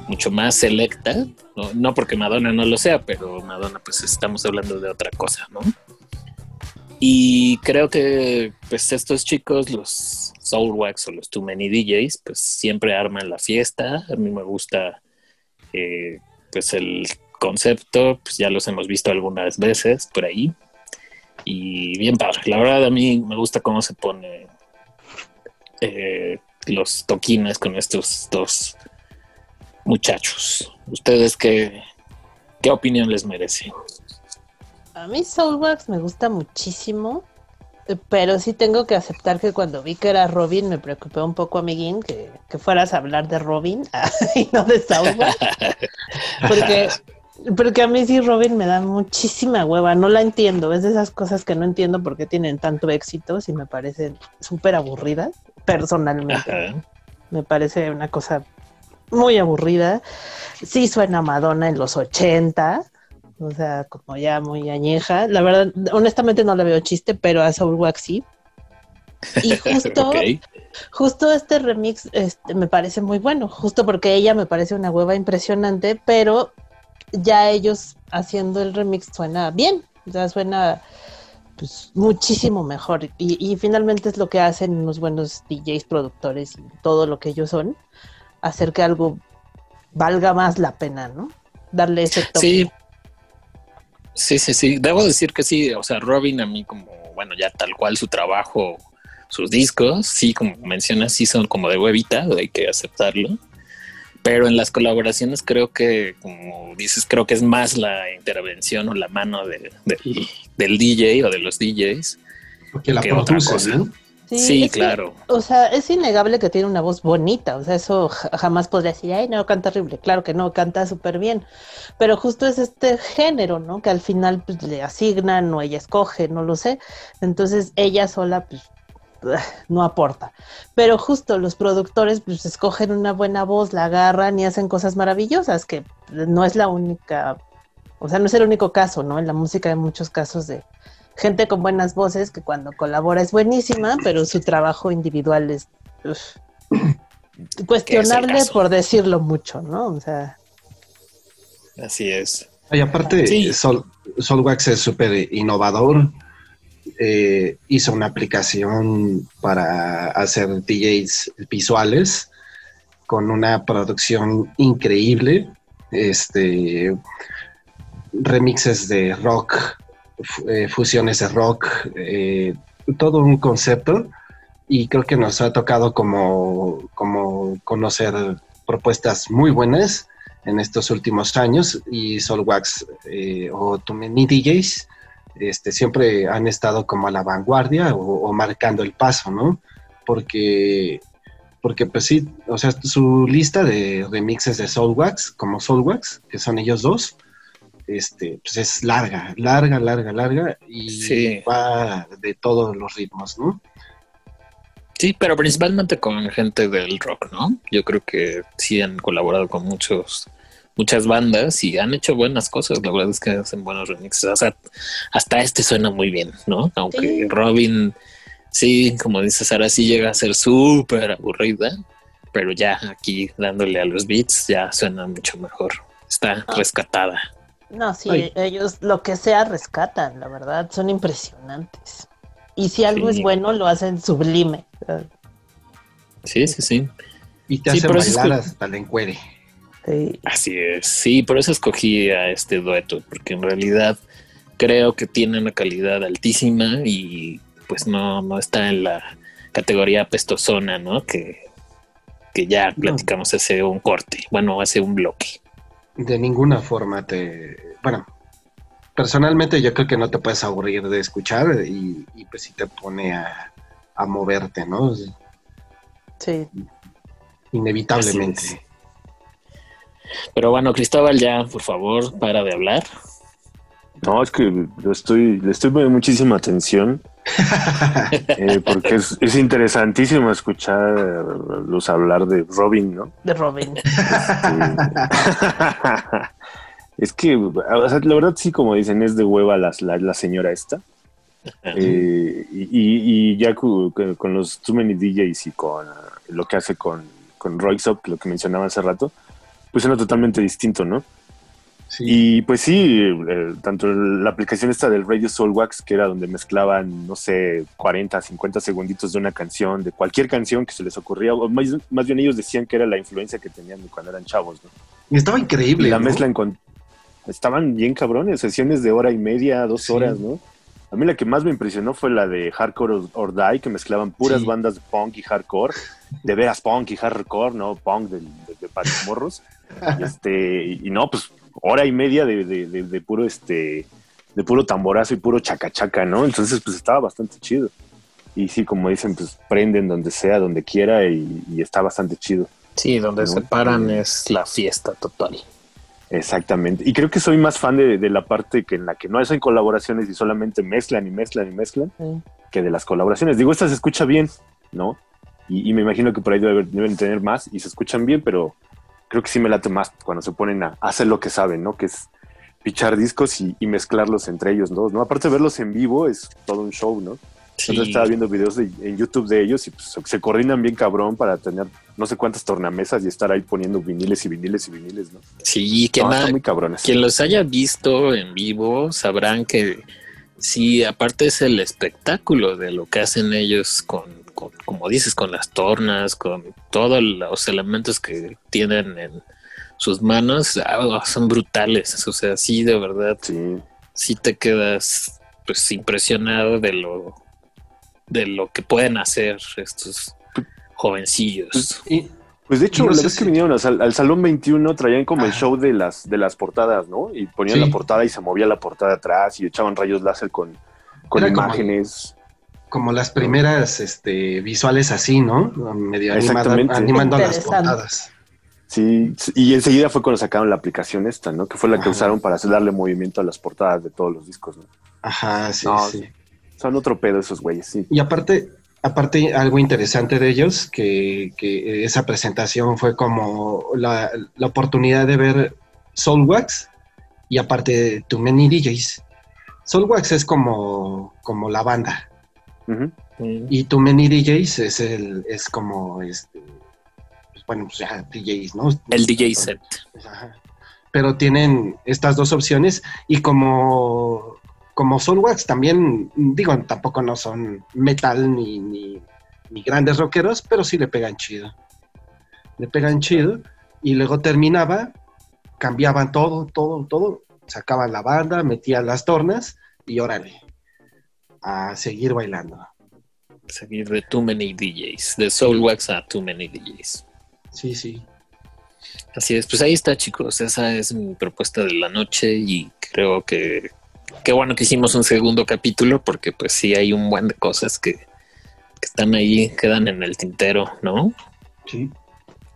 mucho más selecta, no, no porque Madonna no lo sea, pero Madonna pues estamos hablando de otra cosa, ¿no? Y creo que pues estos chicos, los Soulwax o los Too Many DJs, pues siempre arman la fiesta. A mí me gusta eh, pues el concepto, pues ya los hemos visto algunas veces por ahí. Y bien padre. La verdad a mí me gusta cómo se pone eh, los toquines con estos dos muchachos. ¿Ustedes qué, qué opinión les merece? A mí Soulwax me gusta muchísimo, pero sí tengo que aceptar que cuando vi que era Robin me preocupé un poco, amiguín, que, que fueras a hablar de Robin y no de Soulwax. Porque, porque a mí sí Robin me da muchísima hueva, no la entiendo, es de esas cosas que no entiendo por qué tienen tanto éxito y me parecen súper aburridas, personalmente. Ajá. Me parece una cosa muy aburrida. Sí suena Madonna en los 80, o sea, como ya muy añeja. La verdad, honestamente no le veo chiste, pero a Soulwax sí. Y justo, justo este remix este, me parece muy bueno, justo porque ella me parece una hueva impresionante, pero ya ellos haciendo el remix suena bien, sea, suena pues, muchísimo mejor. Y, y finalmente es lo que hacen unos buenos DJs, productores y todo lo que ellos son, hacer que algo valga más la pena, ¿no? Darle ese toque. Sí. Sí, sí, sí. Debo decir que sí. O sea, Robin a mí como, bueno, ya tal cual su trabajo, sus discos, sí, como mencionas, sí son como de huevita, hay que aceptarlo. Pero en las colaboraciones creo que, como dices, creo que es más la intervención o la mano de- de- del DJ o de los DJs. Porque la ¿Qué otra cosa? ¿no? Sí, que, claro. o sea, es innegable que tiene una voz bonita, o sea, eso ja- jamás podría decir, ay, no, canta horrible, claro que no, canta súper bien, pero justo es este género, ¿no? Que al final pues, le asignan o ella escoge, no lo sé, entonces ella sola, pues, no aporta, pero justo los productores, pues, escogen una buena voz, la agarran y hacen cosas maravillosas, que no es la única, o sea, no es el único caso, ¿no? En la música hay muchos casos de gente con buenas voces que cuando colabora es buenísima, pero su trabajo individual es uf, cuestionable por decirlo mucho, ¿no? O sea, Así es. Y aparte, Sí. Sol, Solwax es súper innovador. Eh, hizo una aplicación para hacer DJs visuales con una producción increíble. Este remixes de rock, eh, fusiones de rock, eh, todo un concepto. Y creo que nos ha tocado como, como conocer propuestas muy buenas en estos últimos años y Solwax eh, o Many DJs este, siempre han estado como a la vanguardia o, o marcando el paso, ¿no? Porque, porque pues sí, o sea, su lista de remixes de Soulwax, como Soulwax, que son ellos dos, este, pues es larga, larga, larga, larga y Sí. va de todos los ritmos, ¿no? Sí, pero principalmente con gente del rock, ¿no? Yo creo que sí han colaborado con muchos, muchas bandas y han hecho buenas cosas. La verdad es que hacen buenos remixes. O sea, hasta este suena muy bien, ¿no? Aunque Sí. Robin, sí, como dice Sara, sí llega a ser súper aburrida, pero ya aquí dándole a los beats ya suena mucho mejor. Está Ah. rescatada. no, sí, Ay. ellos lo que sea rescatan, la verdad, son impresionantes. Y si algo Sí. es bueno, lo hacen sublime. Sí, sí, sí. Y te Sí, hacen bailar hasta la encuere. Sí. Así es, sí, por eso escogí a este dueto, porque en realidad creo que tiene una calidad altísima y pues no, no está en la categoría pestosona, ¿no? Que, que ya platicamos hace un corte, bueno, hace un bloque. De ninguna forma te... Bueno, personalmente yo creo que no te puedes aburrir de escuchar y, y pues sí te pone a, a moverte, ¿no? sí. Inevitablemente. Pero bueno, Cristóbal, ya, por favor, para de hablar. No, es que lo estoy, le estoy poniendo muchísima atención eh, porque es, es interesantísimo escucharlos hablar de Robin, ¿no? De Robin. es que, o sea, la verdad sí, como dicen, es de hueva las- la, la señora esta. Eh, y, y- y ya con, con los Too Many DJs y con lo que hace con, con Royce Up, lo que mencionaba hace rato, pues suena totalmente distinto, ¿no? Sí. Y pues sí, eh, tanto la aplicación esta del Radio Soulwax, que era donde mezclaban, no sé, 40, 50 segunditos de una canción, de cualquier canción que se les ocurría, o más, más bien ellos decían que era la influencia que tenían de cuando eran chavos, ¿no? Y estaba Y increíble. la ¿no? mezcla con... Estaban bien cabrones, sesiones de hora y media, dos Sí. horas, ¿no? A mí la que más me impresionó fue la de Hardcore or- Die, que mezclaban puras Sí. bandas de punk y hardcore, de veras punk y hardcore, ¿no? Punk de, de, los morros. Y, este, y, no, pues hora y media de, de- de- de puro este de puro tamborazo y puro chacachaca, ¿no? Entonces, pues estaba bastante chido. Y sí, como dicen, pues prenden donde sea, donde quiera y, y está bastante chido. Sí, donde No, se paran es la fiesta total. Exactamente. Y creo que soy más fan de, de la parte que en la que no hacen colaboraciones y solamente mezclan y mezclan y mezclan Sí. que de las colaboraciones. Digo, esta se escucha bien, ¿no? Y, y me imagino que por ahí debe- deben tener más y se escuchan bien, pero creo que sí me late más cuando se ponen a hacer lo que saben, ¿no? Que es pichar discos y, y mezclarlos entre ellos, ¿no? ¿no? Aparte de verlos en vivo, es todo un show, ¿no? Sí. Entonces estaba viendo videos de- en YouTube de ellos y pues, se, coordinan bien cabrón para tener no sé cuántas tornamesas y estar ahí poniendo viniles y viniles y viniles, ¿no? Sí, quien, No, muy cabrones. quien los haya visto en vivo sabrán que sí, aparte es el espectáculo de lo que hacen ellos con, con- como dices, con las tornas, con todos los elementos que tienen en sus manos, ah, son brutales. O sea, sí, de verdad, Sí. sí te quedas pues impresionado de lo de lo que pueden hacer estos jovencillos. Y, Pues de hecho, No la vez si- que vinieron al, al Salón 21 traían como el show de las, de las portadas, ¿no? Y ponían Sí. la portada y se movía la portada atrás y echaban rayos láser con, con Era imágenes. como las primeras este, visuales así, ¿no? Medio animada- Exactamente. animando las Interesante. portadas. Sí, y enseguida fue cuando sacaron la aplicación esta, ¿no? Que fue la que Ajá. usaron para hacer- darle movimiento a las portadas de todos los discos, ¿no? Ajá, sí, No, sí. Son otro pedo esos güeyes, sí. Y aparte, aparte algo interesante de ellos, que, que esa presentación fue como la, la oportunidad de ver Soulwax y aparte Too Many DJs. Soulwax es como, como la banda Y Too Many DJs es el es como este pues, bueno pues ya DJs, ¿no? El DJ set. Ajá. Pero tienen estas dos opciones y como, como Soulwax también, digo, tampoco no son metal ni, ni, ni grandes rockeros, pero sí le pegan chido. Le pegan chido y luego terminaba, cambiaban todo, todo, todo, sacaban la banda, metían las tornas y órale, a seguir bailando. Seguir de Too Many DJs, de Soulwax a Too Many DJs. Sí, sí. Así es, pues ahí está, chicos. Esa es mi propuesta de la noche y creo que qué bueno que hicimos un segundo capítulo porque pues sí hay un buen de cosas que, que están ahí, quedan en el tintero, ¿no? Sí.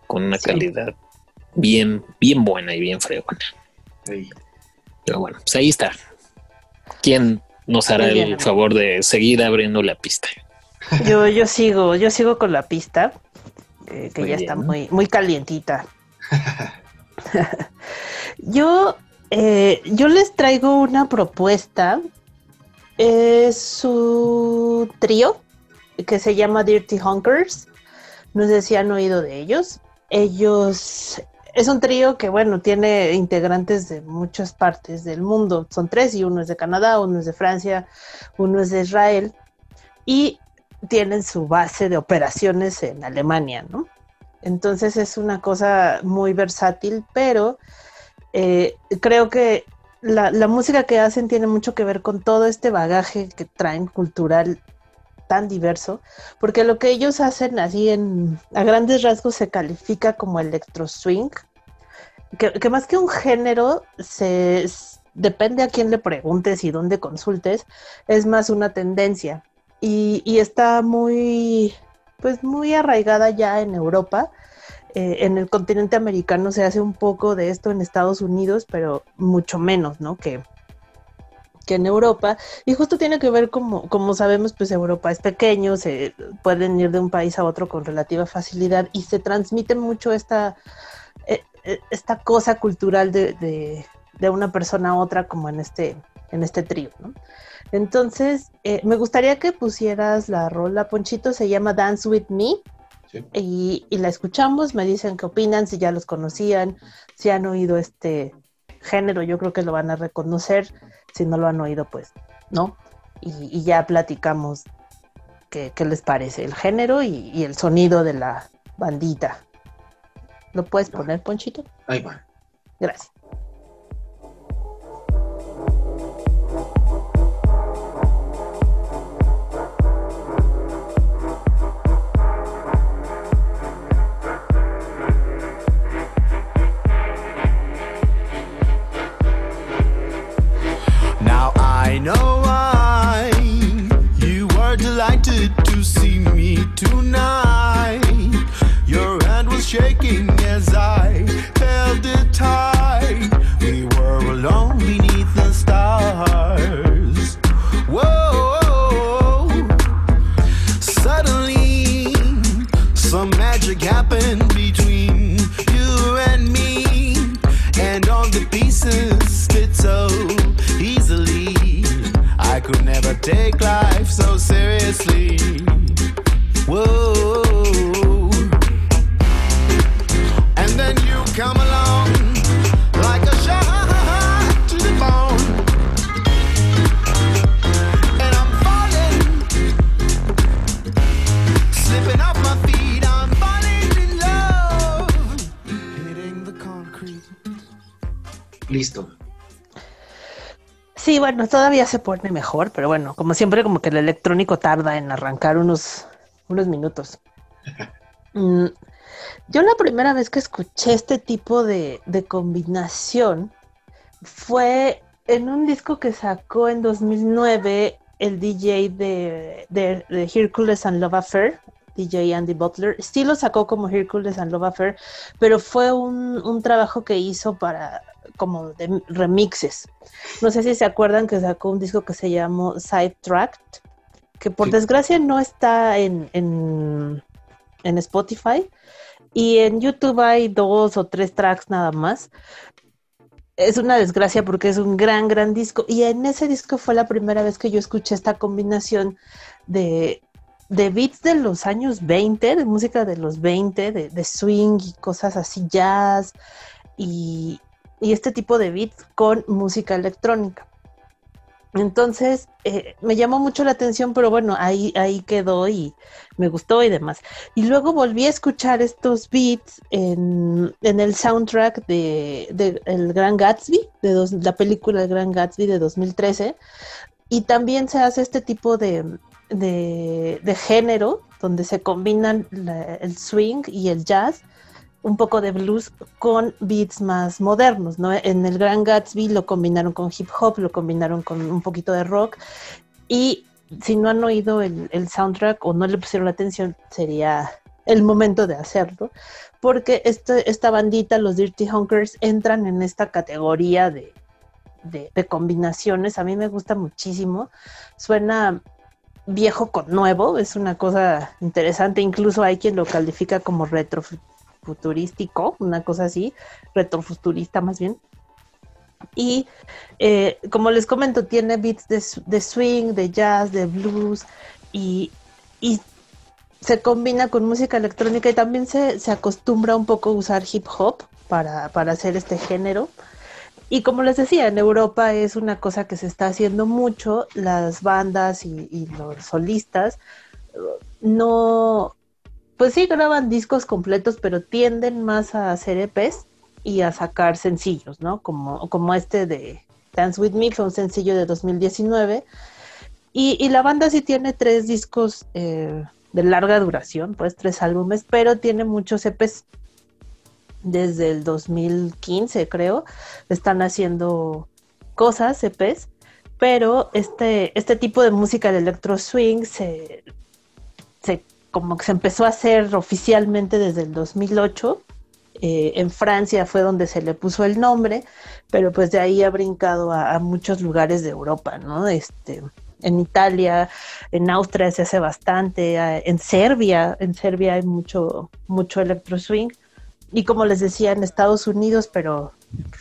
Con una Sí. calidad bien, bien buena y bien fregona. sí. Pero bueno, pues ahí está. ¿Quién nos hará el favor de seguir abriendo la pista? Yo, yo sigo, yo sigo con la pista, eh, que Muy ya bien. está muy, muy calientita. yo, eh, yo les traigo una propuesta. Es un trío que se llama Dirty Hunkers. No sé si han oído de ellos. Ellos es un trío que, bueno, tiene integrantes de muchas partes del mundo. Son tres y uno es de Canadá, uno es de Francia, uno es de Israel. Y tienen su base de operaciones en Alemania, ¿no? Entonces es una cosa muy versátil, pero eh, creo que la, la música que hacen tiene mucho que ver con todo este bagaje que traen cultural tan diverso, porque lo que ellos hacen así en a grandes rasgos se califica como electro swing, que, más que un género se depende a quién le preguntes y dónde consultes, es más una tendencia y, y está muy pues muy arraigada ya en Europa. Eh, en el continente americano se hace un poco de esto en Estados Unidos, pero mucho menos, ¿no? Que, que en Europa. Y justo tiene que ver, como, como sabemos, pues Europa es pequeño, se pueden ir de un país a otro con relativa facilidad y se transmite mucho esta, eh, eh, esta cosa cultural de, de, de una persona a otra, como en este, en este trío, ¿no? Entonces, eh, me gustaría que pusieras la rola, Ponchito, se llama Dance With Me. Sí. Y, y la escuchamos, me dicen qué opinan, si ya los conocían, si han oído este género, yo creo que lo van a reconocer, si no lo han oído, pues no. Y, y ya platicamos qué, qué les parece el género y, y el sonido de la bandita. ¿Lo puedes poner, Ponchito? Ahí va. Gracias. Bueno, todavía se pone mejor, pero bueno, como siempre, como que el electrónico tarda en arrancar unos, unos minutos. Mm, yo la primera vez que escuché este tipo de, de combinación fue en un disco que sacó en 2009 el DJ de, de, de Hercules and Love Affair, DJ Andy Butler. Sí lo sacó como Hercules and Love Affair, pero fue un, un trabajo que hizo para como de remixes. No sé si se acuerdan que sacó un disco que se llamó Sidetracked, que por Sí. desgracia no está en, en, en Spotify. Y en YouTube hay dos o tres tracks nada más. Es una desgracia porque es un gran, gran disco. Y en ese disco fue la primera vez que yo escuché esta combinación de, de beats de los años 20, de música de los 20, de, de swing y cosas así, jazz y, y este tipo de beats con música electrónica. Entonces, eh, me llamó mucho la atención, pero bueno, ahí, ahí quedó y me gustó y demás. Y luego volví a escuchar estos beats en, en el soundtrack de, de El Gran Gatsby, de dos- la película El Gran Gatsby de 2013. Y también se hace este tipo de, de, de género, donde se combinan el swing y el jazz, un poco de blues con beats más modernos, ¿no? En el Gran Gatsby lo combinaron con hip hop, lo combinaron con un poquito de rock y si no han oído el, el soundtrack o no le pusieron atención, sería el momento de hacerlo, porque este- esta bandita, los Dirty Hunkers, entran en esta categoría de, de- de combinaciones. A mí me gusta muchísimo. Suena viejo con nuevo, es una cosa interesante. Incluso hay quien lo califica como retrofuturístico, una cosa así, retrofuturista más bien. Y eh, como les comento, tiene beats de, de swing, de jazz, de blues y, y se combina con música electrónica y también se, se acostumbra un poco a usar hip hop para, para hacer este género. Y como les decía, en Europa es una cosa que se está haciendo mucho, las bandas y, y los solistas no, pues sí graban discos completos, pero tienden más a hacer EPs y a sacar sencillos, ¿no? Como, como este de Dance With Me, fue un sencillo de 2019. Y, la banda sí tiene tres discos eh, de larga duración, pues tres álbumes, pero tiene muchos EPs. Desde el 2015, creo, están haciendo cosas, EPs, pero este, este tipo de música de electro swing se, se como que se empezó a hacer oficialmente desde el 2008. Eh, en Francia fue donde se le puso el nombre, pero pues de ahí ha brincado a, a muchos lugares de Europa, ¿no? Este, en Italia, en Austria se hace bastante, en Serbia, en Serbia hay mucho, mucho electro swing. Y como les decía, en Estados Unidos, pero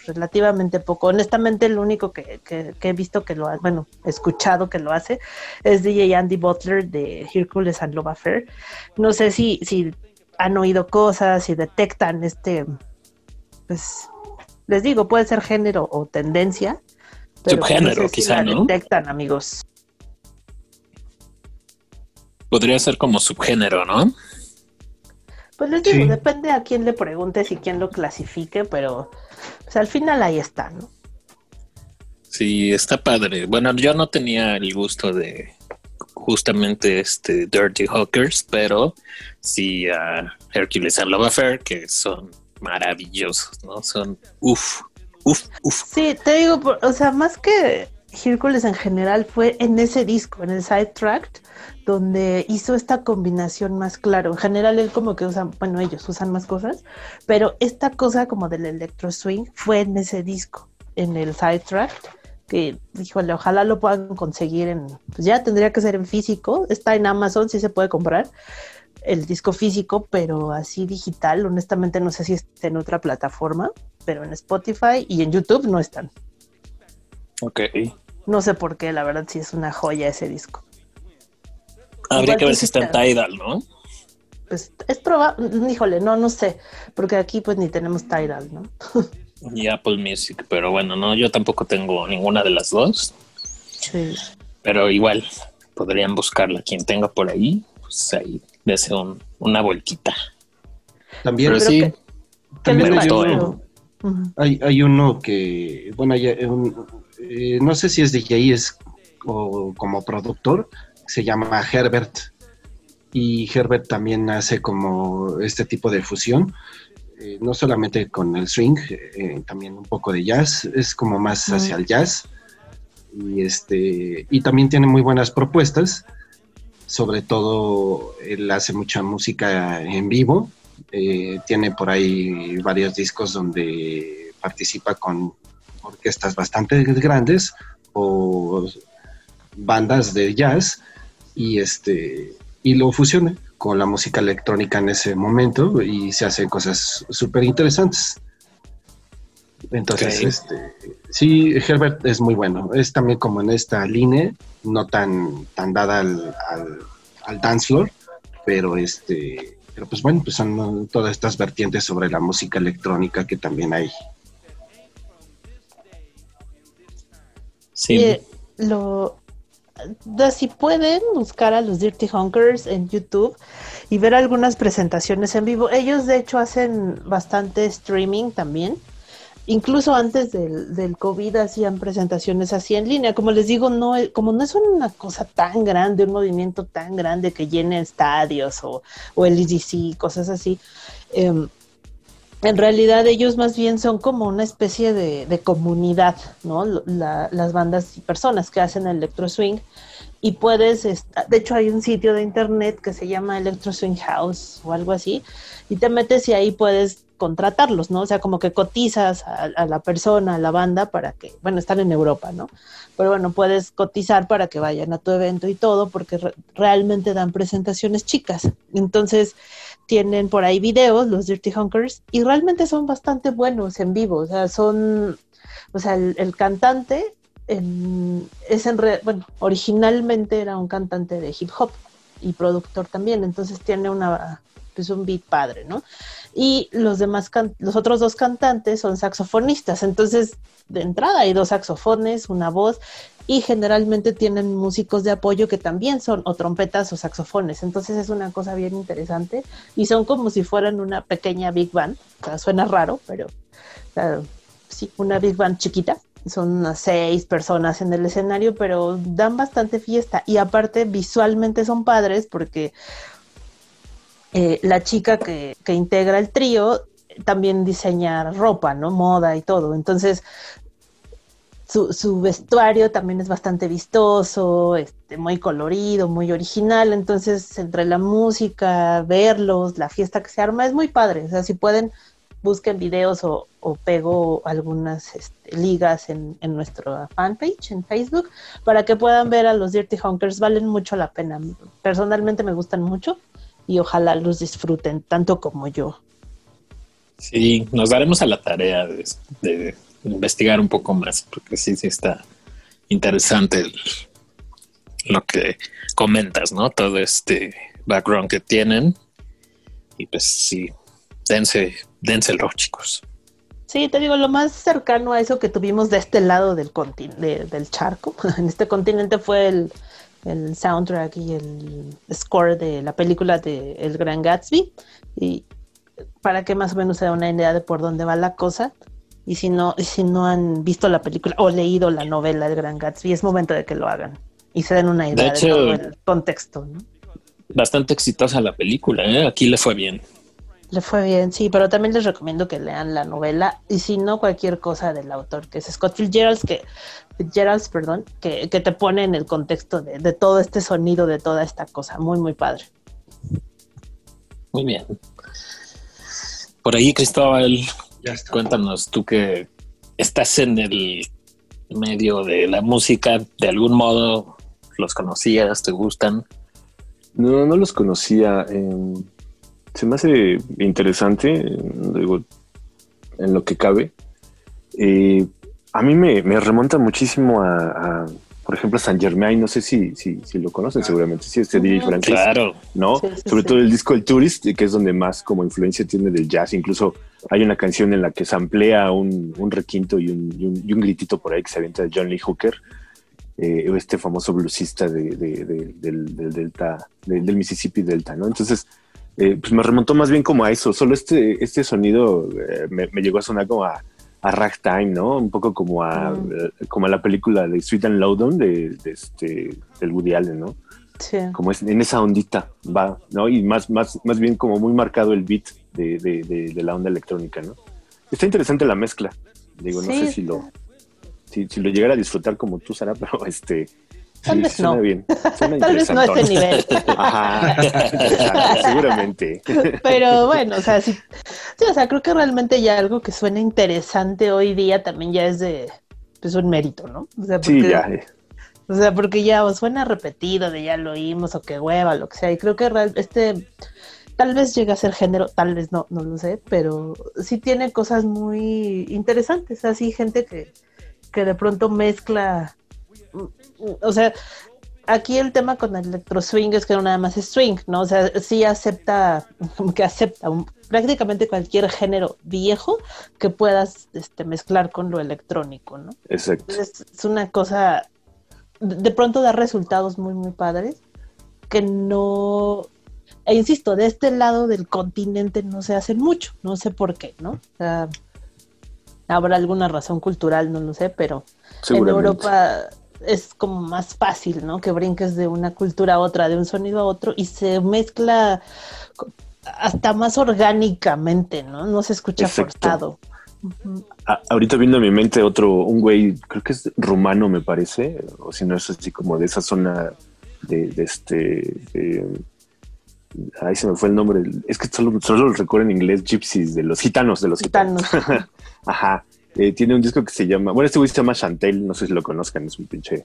relativamente poco. Honestamente, el único que, que- que he visto que lo ha, bueno, escuchado que lo hace, es DJ Andy Butler de Hercules and Love Affair. No sé si, si han oído cosas, si detectan este, pues, les digo, puede ser género o tendencia. pero Subgénero, no sé si quizá, la ¿no? detectan, amigos. Podría ser como subgénero, ¿no? Pues les digo, Sí. depende a quién le preguntes y quién lo clasifique, pero pues, al final ahí está, ¿no? Sí, está padre. Bueno, yo no tenía el gusto de justamente este Dirty Hawkers, pero sí a Hercules and Love Affair, que son maravillosos, ¿no? Son uff, uff, uff. Sí, te digo, o sea, más que Hércules en general fue en ese disco, en el Sidetracked, donde hizo esta combinación más claro. En general él como que usa, bueno, ellos usan más cosas, pero esta cosa como del electro swing fue en ese disco, en el Sidetracked, que, híjole, ojalá lo puedan conseguir en, pues ya tendría que ser en físico, está en Amazon, sí se puede comprar el disco físico, pero así digital, honestamente no sé si está en otra plataforma, pero en Spotify y en YouTube no están. Ok. No sé por qué, la verdad sí es una joya ese disco. Habría Igual que ver si está en Tidal, ¿no? Pues es probable, híjole, no, no sé, porque aquí pues ni tenemos Tidal, ¿no? Y Apple Music, pero bueno, no, yo tampoco tengo ninguna de las dos. Sí. Pero igual, podrían buscarla. Quien tenga por ahí, pues ahí dese un- una vueltita. También, Pero Pero sí, que- ¿Qué también hay, uno, hay, hay uno que, bueno, hay un- eh, no sé si es DJ es, o como productor, se llama Herbert. Y Herbert también hace como este tipo de fusión, eh, no solamente con el swing, eh, también un poco de jazz, es como más hacia el jazz. Y, este, y también tiene muy buenas propuestas, sobre todo él hace mucha música en vivo, tiene por ahí varios discos donde participa con orquestas bastante grandes o bandas de jazz y este y lo fusiona con la música electrónica en ese momento y se hacen cosas súper interesantes. Entonces, Ok. este, sí, Herbert es muy bueno. Es también como en esta línea, no tan, tan dada al, al, al dance floor, pero este, pero pues bueno, pues son todas estas vertientes sobre la música electrónica que también hay. Sí. Eh, lo, si pueden buscar a los Dirty Hunkers en YouTube y ver algunas presentaciones en vivo. Ellos de hecho hacen bastante streaming también. Incluso antes del, del COVID hacían presentaciones así en línea. Como les digo, no, es- como no es una cosa tan grande, un movimiento tan grande que llene estadios o, o el EDC, cosas así. em, en realidad ellos más bien son como una especie de, de comunidad, ¿no? Las bandas y personas que hacen electro swing y puedes, de hecho hay un sitio de internet que se llama Electro Swing House o algo así y te metes y ahí puedes contratarlos, ¿no? O sea, como que cotizas a, la persona, a la banda para que, bueno, están en Europa, ¿no? Pero bueno, puedes cotizar para que vayan a tu evento y todo porque re- realmente dan presentaciones chicas. Entonces, tienen por ahí videos, los Dirty Hunkers, y realmente son bastante buenos en vivo. O sea, son, o sea, el, el cantante es en, re- bueno, originalmente era un cantante de hip hop y productor también, entonces tiene una, pues un beat padre, ¿no? Y los demás, los otros dos cantantes son saxofonistas, entonces de entrada hay dos saxofones, una voz, y generalmente tienen músicos de apoyo que también son o trompetas o saxofones, entonces es una cosa bien interesante y son como si fueran una pequeña big band, o sea, suena raro, pero o sea, sí, una big band chiquita, son unas seis personas en el escenario, pero dan bastante fiesta. Y aparte visualmente son padres porque eh, la chica que, integra el trío también diseña ropa, ¿no? Moda y todo. Entonces, su, su vestuario también es bastante vistoso, este, muy colorido, muy original. Entonces, entre la música, verlos, la fiesta que se arma, es muy padre. O sea, si pueden, busquen videos o, o pego algunas este, ligas en, en nuestra fanpage en Facebook para que puedan ver a los Dirty Hunkers. Valen mucho la pena. Personalmente me gustan mucho y ojalá los disfruten tanto como yo. Sí, nos daremos a la tarea de, de investigar un poco más, porque sí, sí está interesante el- lo que comentas, ¿no? Todo este background que tienen. Y pues sí, dense, dénselo, chicos. Sí, te digo, lo más cercano a eso que tuvimos de este lado del, de- del charco, en este continente fue el, el soundtrack y el score de la película de El Gran Gatsby. Y para que más o menos se da una idea de por dónde va la cosa. Y si no, y si no han visto la película o leído la novela El Gran Gatsby, es momento de que lo hagan y se den una idea de, hecho- todo el contexto. ¿no? Bastante exitosa la película, ¿eh? Aquí le fue bien. Le fue bien, sí, pero también les recomiendo que lean la novela y si no cualquier cosa del autor, que es Scott Fitzgerald, que, Fitzgerald, perdón, que, que te pone en el contexto de, de todo este sonido, de toda esta cosa, muy, muy padre. Muy bien. Por ahí, Cristóbal, Ya está. cuéntanos, tú que estás en el medio de la música, de algún modo los conocías, te gustan. No, no los conocía. eh, se me hace interesante, digo, en lo que cabe. Eh, a mí me, me remonta muchísimo a, a, por ejemplo, San Germain. No sé si, si, si lo conocen, seguramente. Sí, este DJ francés. Claro. ¿no? Sí, sí, Sobre sí. todo el disco El Tourist, que es donde más como influencia tiene del jazz. Incluso hay una canción en la que se amplía un, un requinto y un, y, un, y un gritito por ahí que se avienta de John Lee Hooker, eh, este famoso bluesista de, de- de- del, del Delta, de- del Mississippi Delta, ¿no? Entonces, eh, pues me remontó más bien como a eso. Solo este, este sonido eh, me, me llegó a sonar como a, a ragtime, ¿no? Un poco como a, Mm. como a la película de Sweet and Loudon de, de este, del Woody Allen, ¿no? Sí. como es en esa ondita va, ¿no? Y más, más, más bien como muy marcado el beat de, de, de- la onda electrónica, ¿no? Está interesante la mezcla. Digo, no Sí, sé si lo, si, si lo llegara a disfrutar como tú, Sara, pero este Tal sí, vez suena no. bien. Suena Tal vez no a este nivel. Ajá, exacto, seguramente. Pero bueno, o sea, sí, sí, o sea, creo que realmente ya algo que suena interesante hoy día también ya es de pues un mérito, ¿no? O sea, Sí, porque- ya. eh. O sea, porque ya o suena repetido, de ya lo oímos, o que hueva, lo que sea. Y creo que real- este tal vez llega a ser género, tal vez no, no lo sé, pero sí tiene cosas muy interesantes. Así, gente que, que de pronto mezcla. O sea, aquí el tema con el electro swing es que no nada más es swing, ¿no? O sea, sí acepta, que acepta un- prácticamente cualquier género viejo que puedas este, mezclar con lo electrónico, ¿no? Exacto. Es, es una cosa, de pronto da resultados muy, muy padres, que no, e insisto, de este lado del continente no se hacen mucho, no sé por qué, ¿no? O sea, habrá alguna razón cultural, no lo sé, pero en. Europa es como más fácil, ¿no? Que brinques de una cultura a otra, de un sonido a otro, y se mezcla hasta más orgánicamente, ¿no? No se escucha Exacto. forzado. A- ahorita viendo en mi mente otro, un güey, creo que es rumano, me parece, o si no es así como de esa zona de, de este. de- ahí se me fue el nombre. Es que solo, solo lo recuerdo en inglés, Gypsies, de los gitanos, de los gitanos. Gitanos. Ajá. Eh, tiene un disco que se llama. Bueno, este güey se llama Chantel, no sé si lo conozcan, es un pinche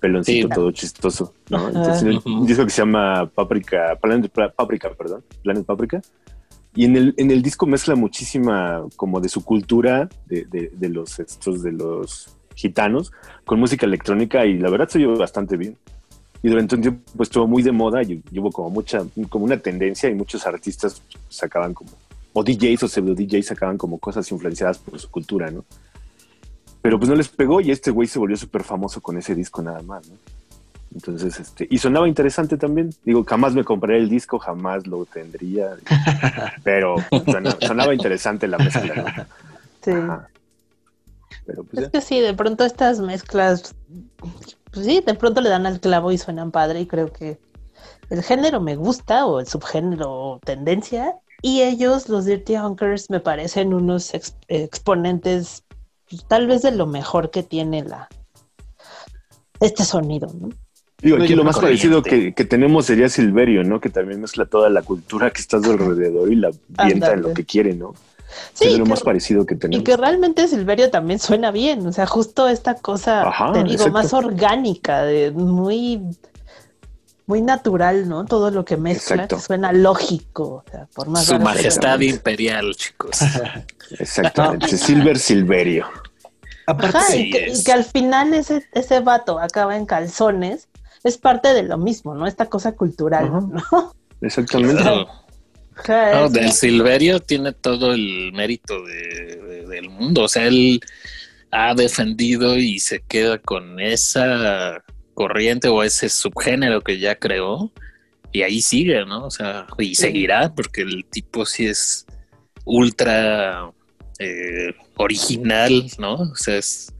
peloncito Sí. todo chistoso, ¿no? Entonces, tiene un disco que se llama Paprika, Planet Pla- Paprika, perdón, Planet Paprika. Y en el, en el disco mezcla muchísima como de su cultura, de, de- de los estos, de los gitanos, con música electrónica y la verdad se oye bastante bien. Y durante un tiempo pues, estuvo muy de moda y y hubo como mucha, como una tendencia y muchos artistas sacaban como, o DJs o pseudo DJs sacaban como cosas influenciadas por su cultura, ¿no? Pero pues no les pegó y este güey se volvió súper famoso con ese disco nada más, ¿no? Entonces, este, y sonaba interesante también. Digo, jamás me compré el disco, jamás lo tendría, pero sonaba interesante la mezcla, ¿no? Sí. Ajá. Pero pues Es ya. que sí, de pronto estas mezclas, pues sí, de pronto le dan al clavo y suenan padre y creo que el género me gusta o el subgénero o tendencia y ellos, los Dirty Hunkers, me parecen unos ex- exponentes pues, tal vez de lo mejor que tiene la este sonido, ¿no? Digo, aquí lo más parecido que, que tenemos sería Silverio, ¿no? Que también mezcla toda la cultura que está a su alrededor y la vienta en lo que quiere, ¿no? Sí, Sería lo que- más parecido que Y tenemos. que realmente Silverio también suena bien, o sea, justo esta cosa, Ajá, te digo, exacto. más orgánica, de muy, muy natural, ¿no? Todo lo que mezcla, Exacto. que suena lógico, o sea, por más Su majestad imperial, chicos. Exactamente. Silver Silverio. Aparte, Ajá, Sí y, que, y es. que al final ese, ese vato acaba en calzones, es parte de lo mismo, ¿no? Esta cosa cultural. ¿no? Exactamente. Claro. No, del Silverio tiene todo el mérito de- de- del mundo. O sea, él ha defendido y se queda con esa corriente o ese subgénero que ya creó. Y ahí sigue, ¿no? O sea, y seguirá porque el tipo sí es ultra eh, original, ¿no? O sea, es,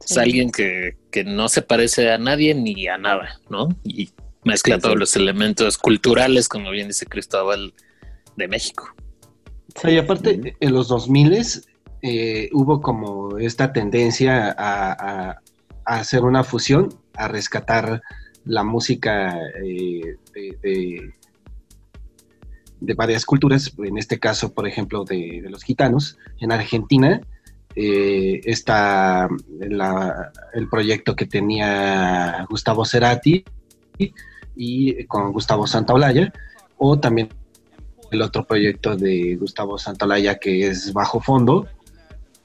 es Sí. alguien que, que no se parece a nadie ni a nada, ¿no? Y mezcla Sí, todos sí. los elementos culturales, como bien dice Cristóbal, de México. y aparte, en los 2000 eh, hubo como esta tendencia a, a- a hacer una fusión, a rescatar la música eh, de, varias culturas, en este caso, por ejemplo, de, los gitanos. En Argentina eh, está la- el proyecto que tenía Gustavo Cerati y con Gustavo Santaolalla, o también el otro proyecto de Gustavo Santaolalla que es Bajo Fondo,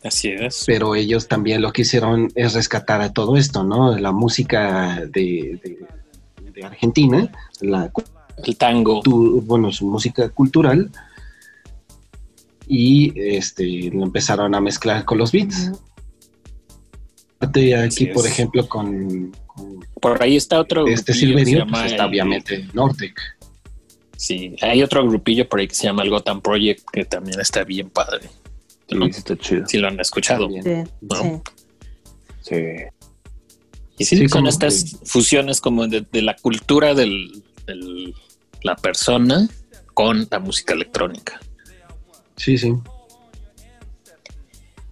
Así es. pero ellos también lo que hicieron es rescatar a todo esto, ¿no? La música de, de- de Argentina, la El tango. cultu- bueno, su música cultural, y este lo empezaron a mezclar con los beats. Así Aquí, por es. ejemplo, con, con Por ahí está otro este Silverio, pues está el- obviamente Nortec. Sí, hay otro grupillo por ahí que se llama el Gotham Project que también está bien padre. Sí, está chido. Si lo han escuchado. Sí, ¿No? sí. Sí. Y sí, Sí, son estas fusiones como de, de la cultura del, del- la persona con la música electrónica. Sí, sí.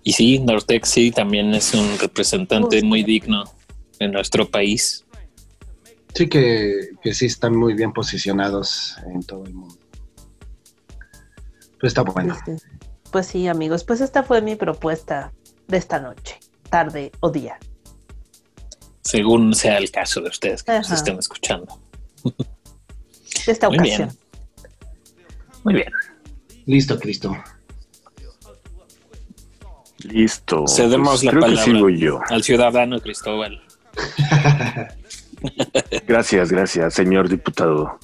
Y sí, Nortex sí también es un representante muy digno en nuestro país. Sí que, que sí están muy bien posicionados en todo el mundo. Pues está bueno. Sí, sí. Pues sí, amigos, pues esta fue mi propuesta de esta noche, tarde o día. Según sea el caso de ustedes que nos estén escuchando. De esta Muy ocasión. bien. Muy bien. Listo, Cristo. Listo. Cedemos Pues la palabra que sigo yo. al ciudadano Cristóbal. Gracias, gracias, señor diputado.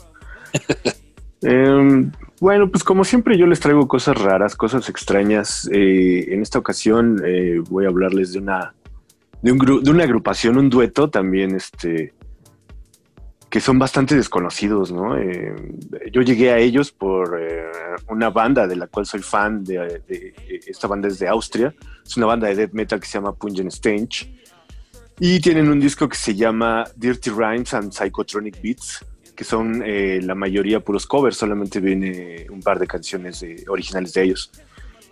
bueno, pues como siempre yo les traigo cosas raras, cosas extrañas. Eh, en esta ocasión eh, voy a hablarles de una de, un de una agrupación, un dueto también, este que son bastante desconocidos, ¿no? Eh, yo llegué a ellos por una banda de la cual soy fan. De, esta banda es de Austria. Es una banda de death metal que se llama Pungent Stench. Y tienen un disco que se llama Dirty Rhymes and Psychotronic Beats, que son eh, la mayoría puros covers, solamente viene un par de canciones originales de ellos.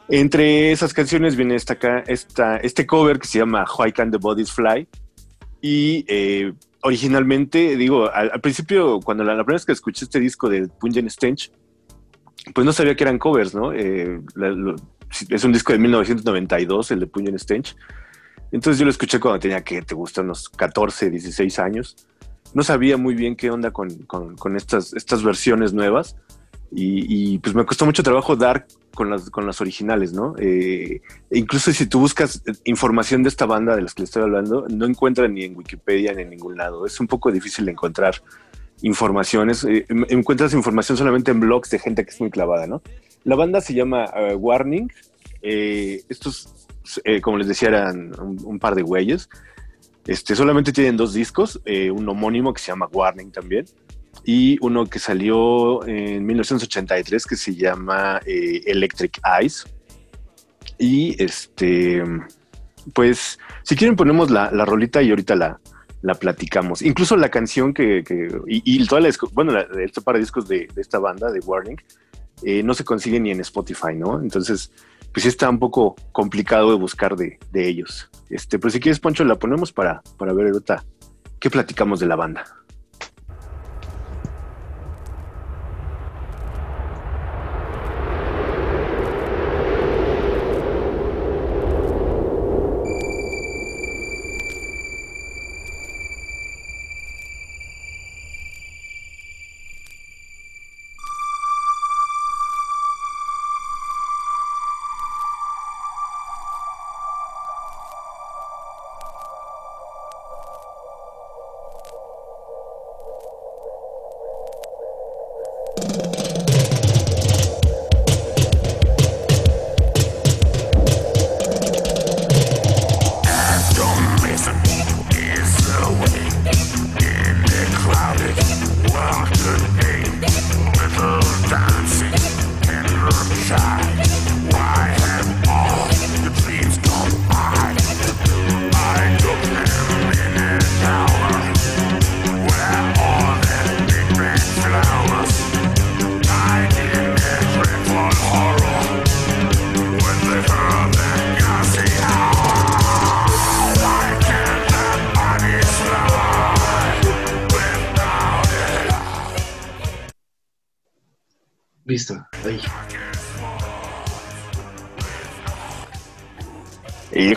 Entre esas canciones viene esta, esta, este cover que se llama Why Can the Bodies Fly. Y eh, originalmente, digo, al, al principio, cuando la, la primera vez que escuché este disco de Pungent Stench, pues no sabía que eran covers, ¿no? Eh, la- lo- es un disco de 1992, el de Pungent Stench. Entonces yo lo escuché cuando tenía que, te gusta, unos 14, 16 años. No sabía muy bien qué onda con, con- estas, estas versiones nuevas. Y, pues me costó mucho trabajo dar con las, con las originales, ¿no? Eh, e incluso si tú buscas información de esta banda de las que les estoy hablando, no encuentran ni en Wikipedia ni en ningún lado. Es un poco difícil encontrar informaciones. Eh, em- encuentras información solamente en blogs de gente que es muy clavada, ¿no? La banda se llama eh, Warning. Estos, como les decía, eran un, un par de güeyes. Este, solamente tienen dos discos, eh, un homónimo que se llama Warning también, y uno que salió en 1983 que se llama eh, Electric Eyes. Y este, pues, si quieren ponemos la, la rolita y ahorita la, la platicamos. Incluso la canción que, que- y, toda la, bueno, la, este par de discos de, de esta banda, de Warning, eh, no se consigue ni en Spotify, ¿no? Entonces, pues está un poco complicado de buscar de, de ellos. Este, pero si quieres, Poncho, la ponemos para, para ver ahorita qué platicamos de la banda.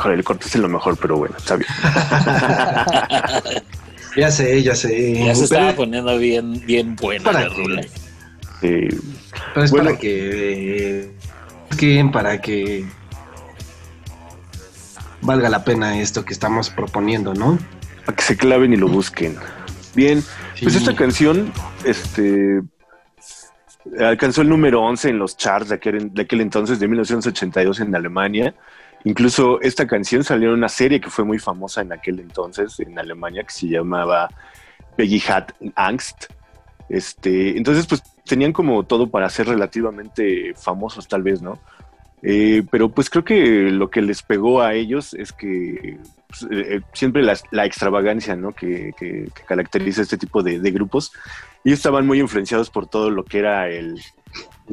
Híjole, el corte es lo mejor, pero bueno, está bien. Ya sé, ya sé. Ya se estaba poniendo bien, bien buena ¿Para la. Eh, Pero es Bueno. para que. eh, que para que. valga la pena esto que estamos proponiendo, ¿no? A que se claven y lo busquen. Bien, pues esta canción, este, alcanzó el número 11 en los charts de aquel, de aquel entonces, de 1982 en Alemania. Incluso esta canción salió en una serie que fue muy famosa en aquel entonces en Alemania que se llamaba Peggy Hat Angst. Este, entonces, pues tenían como todo para ser relativamente famosos, tal vez, ¿no? Eh, pero pues creo que lo que les pegó a ellos es que pues, eh, eh, siempre la, la extravagancia, ¿no? Que, que- que caracteriza este tipo de, de grupos. Ellos estaban muy influenciados por todo lo que era el,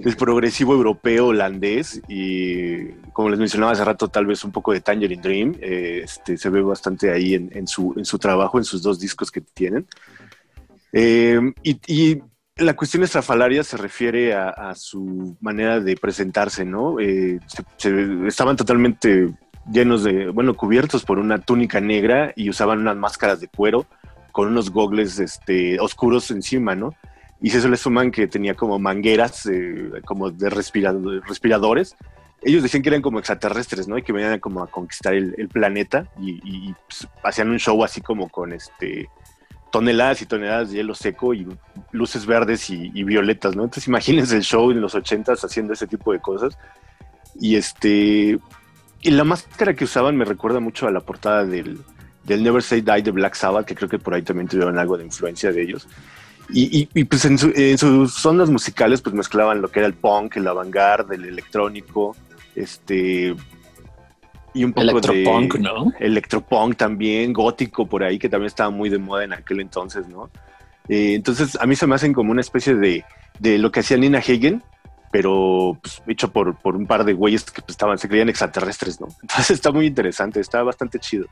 el progresivo europeo holandés y como les mencionaba hace rato, tal vez un poco de Tangerine Dream. eh, este, se ve bastante ahí en, en su, en su trabajo, en sus dos discos que tienen. Eh, y, y la cuestión estrafalaria se refiere a, a su manera de presentarse, ¿no? Eh, se- se- estaban totalmente llenos de, bueno, cubiertos por una túnica negra y usaban unas máscaras de cuero con unos gogles este, oscuros encima, ¿no? Y si eso le suman que tenía como mangueras, eh, como de respirado- respiradores. Ellos decían que eran como extraterrestres, ¿no? Y que venían como a conquistar el, el planeta y, y, pues, hacían un show así como con este toneladas y toneladas de hielo seco y luces verdes y, y violetas, ¿no? Entonces imagínense el show en los ochentas haciendo ese tipo de cosas. Y este y la máscara que usaban me recuerda mucho a la portada del, del Never Say Die de Black Sabbath, que creo que por ahí también tuvieron algo de influencia de ellos. Y, y- y, pues en, su- en sus ondas musicales pues mezclaban lo que era el punk, el avant-garde, el electrónico, este y un poco Electropunk, de ¿no? electropunk también, gótico por ahí, que también estaba muy de moda en aquel entonces, ¿no? Eh, entonces a mí se me hacen como una especie de, de lo que hacía Nina Hagen, pero pues, hecho por, por un par de güeyes que pues, estaban, se creían extraterrestres, ¿no? Entonces está muy interesante, está bastante chido.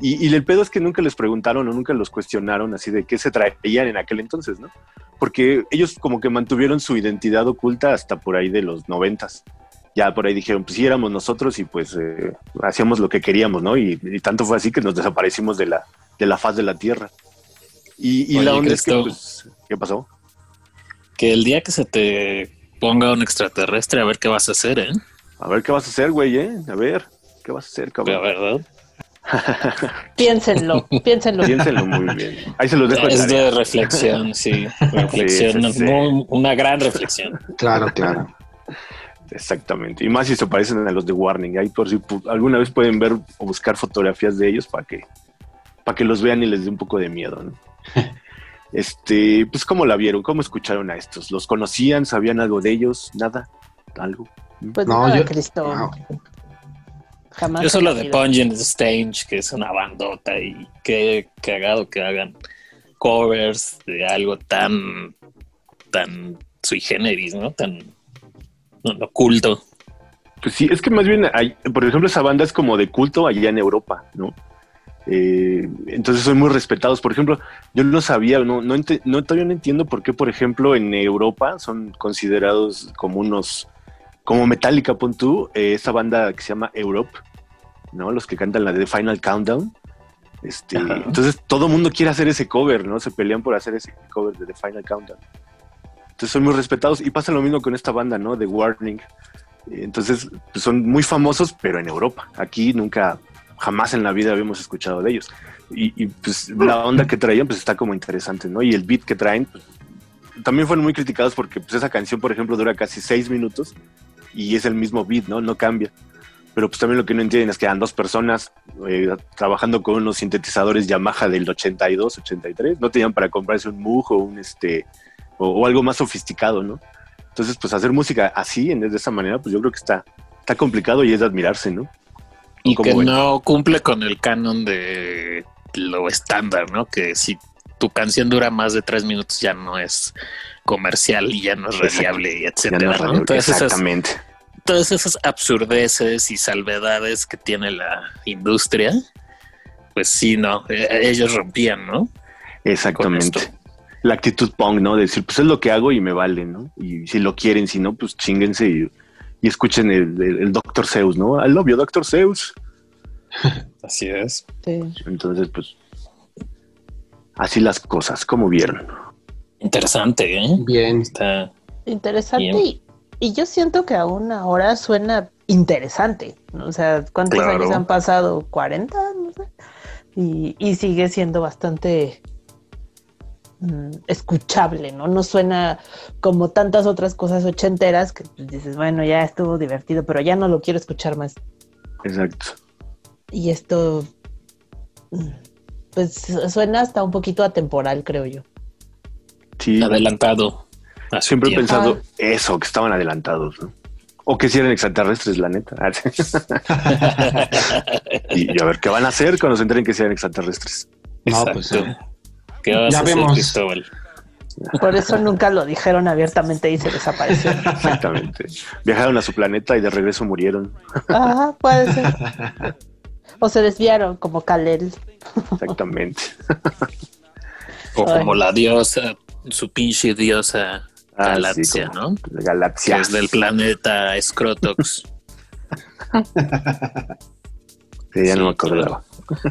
Y, y el pedo es que nunca les preguntaron o nunca los cuestionaron así de qué se traían en aquel entonces, ¿no? Porque ellos como que mantuvieron su identidad oculta hasta por ahí de los noventas. Ya por ahí dijeron, pues sí, éramos nosotros y pues eh, hacíamos lo que queríamos, ¿no? Y, y tanto fue así que nos desaparecimos de la, de la faz de la Tierra. Y, y Oye, la onda es que, pues, ¿qué pasó? Que el día que se te ponga un extraterrestre, a ver qué vas a hacer, ¿eh? A ver qué vas a hacer, güey, ¿eh? A ver, ¿qué vas a hacer, La cabrón? verdad. Piénsenlo, piénsenlo. Piénsenlo muy bien. Ahí se los dejo de Es de reflexión, sí. Reflexión, Sí, sí, sí. muy- una gran reflexión. Claro, claro. Exactamente. Y más si se parecen a los de Warning. Ahí por si alguna vez pueden ver o buscar fotografías de ellos para que, para que los vean y les dé un poco de miedo, ¿no? Este, pues cómo la vieron, cómo escucharon a estos, los conocían, sabían algo de ellos, nada, algo. Pues No, nada, yo- Cristo. no. Jamás. Yo solo de. Pungent Stage, que es una bandota y qué cagado que hagan covers de algo tan, tan sui generis, ¿no? Tan no, oculto. Pues sí, es que más bien, hay, por ejemplo, esa banda es como de culto allá en Europa, ¿no? Eh, entonces son muy respetados. Por ejemplo, yo no sabía, no, no- todavía no entiendo por qué, por ejemplo, en Europa son considerados como unos, como Metallica, pon tú, eh, esa banda que se llama Europe, ¿no? Los que cantan la de Final Countdown. Este, Ajá. entonces todo el mundo quiere hacer ese cover, ¿no? Se pelean por hacer ese cover de The Final Countdown. Entonces son muy respetados y pasa lo mismo con esta banda, ¿no? The Warning. Entonces pues, son muy famosos, pero en Europa. Aquí nunca, jamás en la vida habíamos escuchado de ellos. Y, y, pues la onda que traían pues está como interesante, ¿no? Y el beat que traen, pues, también fueron muy criticados porque pues esa canción, por ejemplo, dura casi seis minutos y es el mismo beat, ¿no? No cambia. Pero pues también lo que no entienden es que eran dos personas eh, trabajando con unos sintetizadores Yamaha del 82, 83. No tenían para comprarse un Moog o un este o, o algo más sofisticado, ¿no? Entonces, pues hacer música así, en, de esa manera, pues yo creo que está, está complicado y es de admirarse, ¿no? Y ¿Cómo que ven? no cumple con el canon de lo estándar, ¿no? Que si tu canción dura más de tres minutos ya no es comercial y ya no es radiable, y etcétera. Exactamente. todas esas absurdeces y salvedades que tiene la industria, pues sí, no, eh, ellos rompían, ¿no? Exactamente. La actitud punk, ¿no? De decir, pues es lo que hago y me vale, ¿no? Y si lo quieren, si no, pues chinguense y, y escuchen el, el, el Dr. Zeus, ¿no? I love you, Dr. Zeus. Así es. Sí. Entonces, pues, así las cosas, como vieron. Interesante, ¿eh? Bien. Está Interesante. Bien. Y, y yo siento que aún ahora suena interesante. ¿no? O sea, ¿cuántos Claro. años han pasado? ¿40? No sé. Y, y sigue siendo bastante mm, escuchable, ¿no? No suena como tantas otras cosas ochenteras que dices, bueno, ya estuvo divertido, pero ya no lo quiero escuchar más. Exacto. Y esto, mm, pues suena hasta un poquito atemporal, creo yo. Sí, Adelantado. siempre he pensado eso, que estaban adelantados, ¿no? O que si eran extraterrestres, la neta. y, y a ver, ¿qué van a hacer cuando se enteren que sean extraterrestres? No, Exacto. pues eh, ¿Qué vas Ya a hacer, vemos. Cristóbal? Por eso nunca lo dijeron abiertamente y se desapareció. Exactamente. Viajaron a su planeta y de regreso murieron. Ajá, puede ser. O se desviaron como Kalel. Exactamente. O Ay. como la diosa, su pinche diosa Ah, Galaxia, sí, ¿no? la Que Galaxia. es del planeta Scrotox. Sí, ya no me acordaba.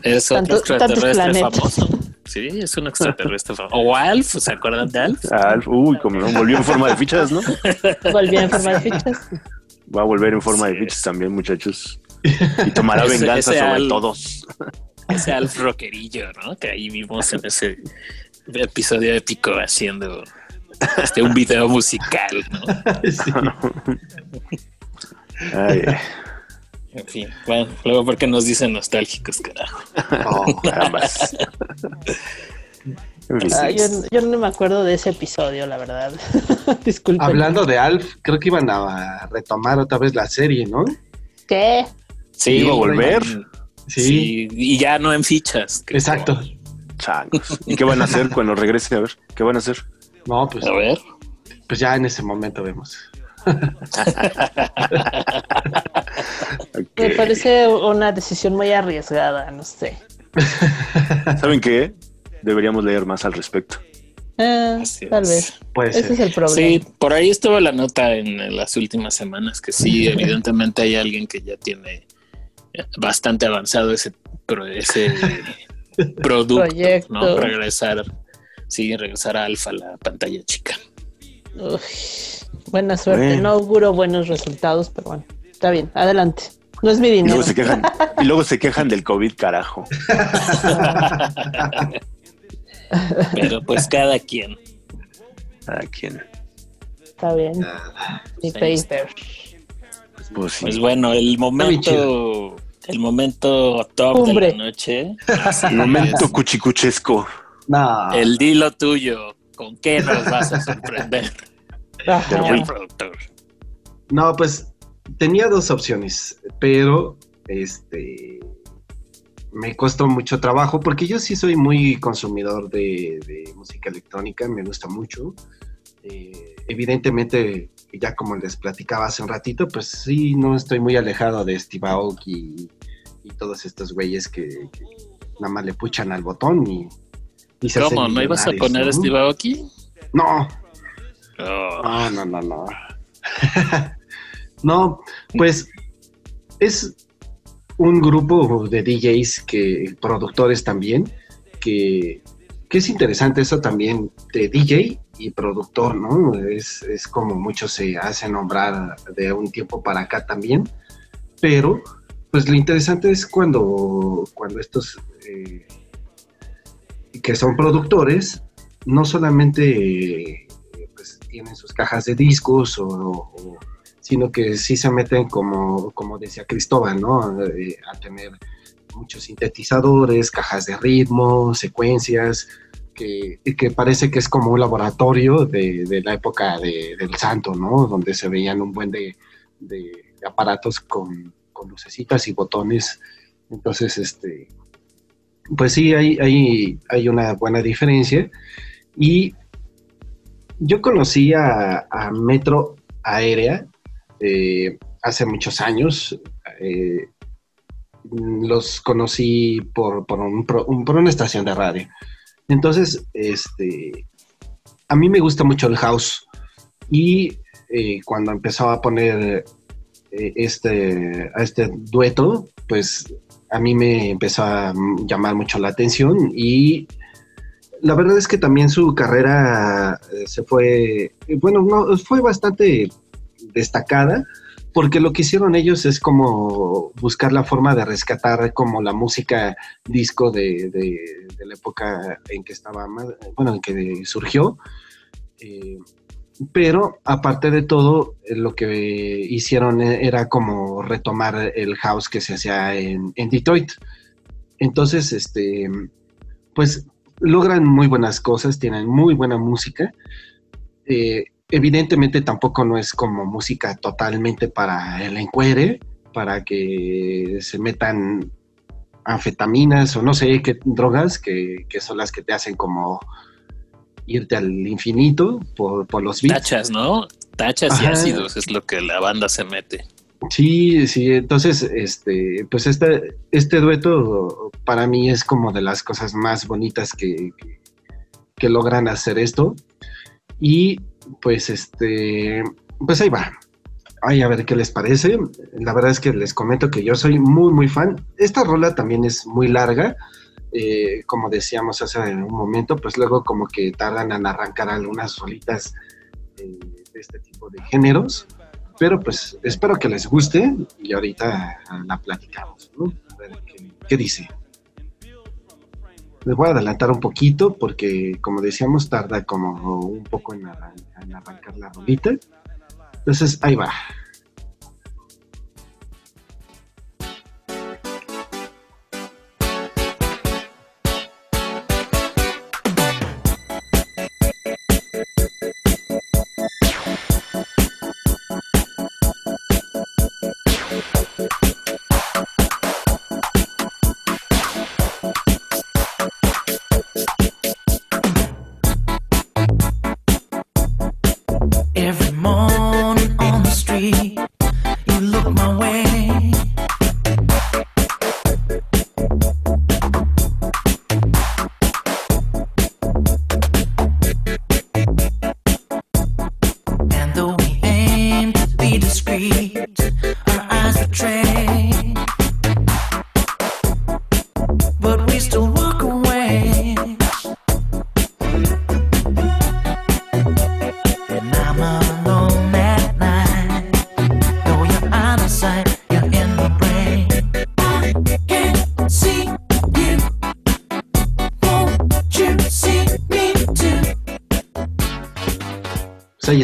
Es otro tantos extraterrestre planetas. famoso. Sí, es un extraterrestre famoso. O Alf, ¿se acuerdan de Alf? Alf, uy, como no, volvió en forma de fichas, ¿no? Volvió en forma de fichas. Va a volver en forma de fichas también, muchachos. Y tomará Ese- venganza ese sobre Alf. todos. Ese Alf rockerillo, ¿no? Que ahí vimos en ese episodio épico haciendo este, un video musical, ¿no? sí. Ay, En fin, bueno, luego porque nos dicen nostálgicos, carajo. Ah, yo, yo no me acuerdo de ese episodio, la verdad. Disculpen. Hablando de Alf, creo que iban a retomar otra vez la serie, ¿no? ¿Qué? Sí, ¿Iba a volver? Sí, Sí, y ya no en fichas. exacto. Changos. ¿Y qué van a hacer cuando regrese? A ver, ¿qué van a hacer? No, pues, A ver. pues ya en ese momento vemos. Me parece una decisión muy arriesgada, no sé. ¿Saben qué? Deberíamos leer más al respecto. Eh, tal vez. Puede Ese ser. es el problema. Sí, por ahí estuvo la nota en las últimas semanas que sí, evidentemente hay alguien que ya tiene bastante avanzado ese, pro- ese producto, Proyecto. ¿no? Regresar, sí, regresar a Alfa, la pantalla chica. Uy, buena suerte. Bueno. No auguro buenos resultados, pero bueno, está bien. Adelante. No es mi Y dinero. luego se quejan, y luego se quejan del COVID, carajo. Pero pues cada quien. ¿A quién? Está bien. Mi Pues paper. Pues sí. Pues bueno, el momento, el momento top Cumbre. de la noche. Un momento es. cuchicuchesco. No, El dilo tuyo. ¿Con qué nos vas a sorprender, no, pues tenía dos opciones, pero este me costó mucho trabajo porque yo sí soy muy consumidor de, de música electrónica, me gusta mucho. Eh, evidentemente, ya como les platicaba hace un ratito, pues sí, no estoy muy alejado de Steve Aoki y, y todos estos güeyes que, que nada más le puchan al botón y, y se ¿Cómo? ¿No ibas a poner ¿no? Steve Aoki? No, Oh, no, no, no, no. no, pues es un grupo de DJs que, productores también, que, que es interesante eso también de DJ y productor, ¿no? Es, es como muchos se hacen nombrar de un tiempo para acá también, pero pues lo interesante es cuando, cuando estos eh, que son productores, no solamente pues, tienen sus cajas de discos, o- sino que sí se meten como, como decía Cristóbal, ¿no? Eh, a tener muchos sintetizadores, cajas de ritmo, secuencias, que, que parece que es como un laboratorio de, la época de- del santo, ¿no? Donde se veían un buen de, aparatos con, con lucecitas y botones. Entonces, este, pues sí, hay, hay, hay una buena diferencia. Y yo conocí a, Metro Aérea eh, hace muchos años. eh, los conocí por, por una estación de radio. Entonces, este, a mí me gusta mucho el house. Y eh, cuando empezó a poner eh, este, a este dueto, pues a mí me empezó a llamar mucho la atención y la verdad es que también su carrera eh, se fue, bueno, no, fue bastante destacada porque lo que hicieron ellos es como buscar la forma de rescatar como la música disco de- la época en que estaba, bueno, en que surgió. Eh, pero aparte de todo, eh, lo que hicieron e- era como retomar el house que se hacía en, Detroit. Entonces, este, pues logran muy buenas cosas, tienen muy buena música. Eh, evidentemente tampoco no es como música totalmente para el encuere, para que se metan anfetaminas o no sé qué drogas que, que son las que te hacen como irte al infinito por, por los beats. Tachas, ¿no? Tachas y ácidos es lo que la banda se mete. Sí, sí, entonces, este, pues este, este dueto para mí es como de las cosas más bonitas que, que, que logran hacer esto. Y pues este, pues ahí va. Ay, a ver qué les parece. La verdad es que les comento que yo soy muy, muy fan. Esta rola también es muy larga. eh, como decíamos hace un momento, pues luego como que tardan en arrancar algunas rolitas eh, de este tipo de géneros. Pero pues espero que les guste y ahorita la platicamos. ¿no? A ver qué, qué dice. Les voy a adelantar un poquito porque, como decíamos, tarda como un poco en, arran- en arrancar la rolita. Entonces, ahí va.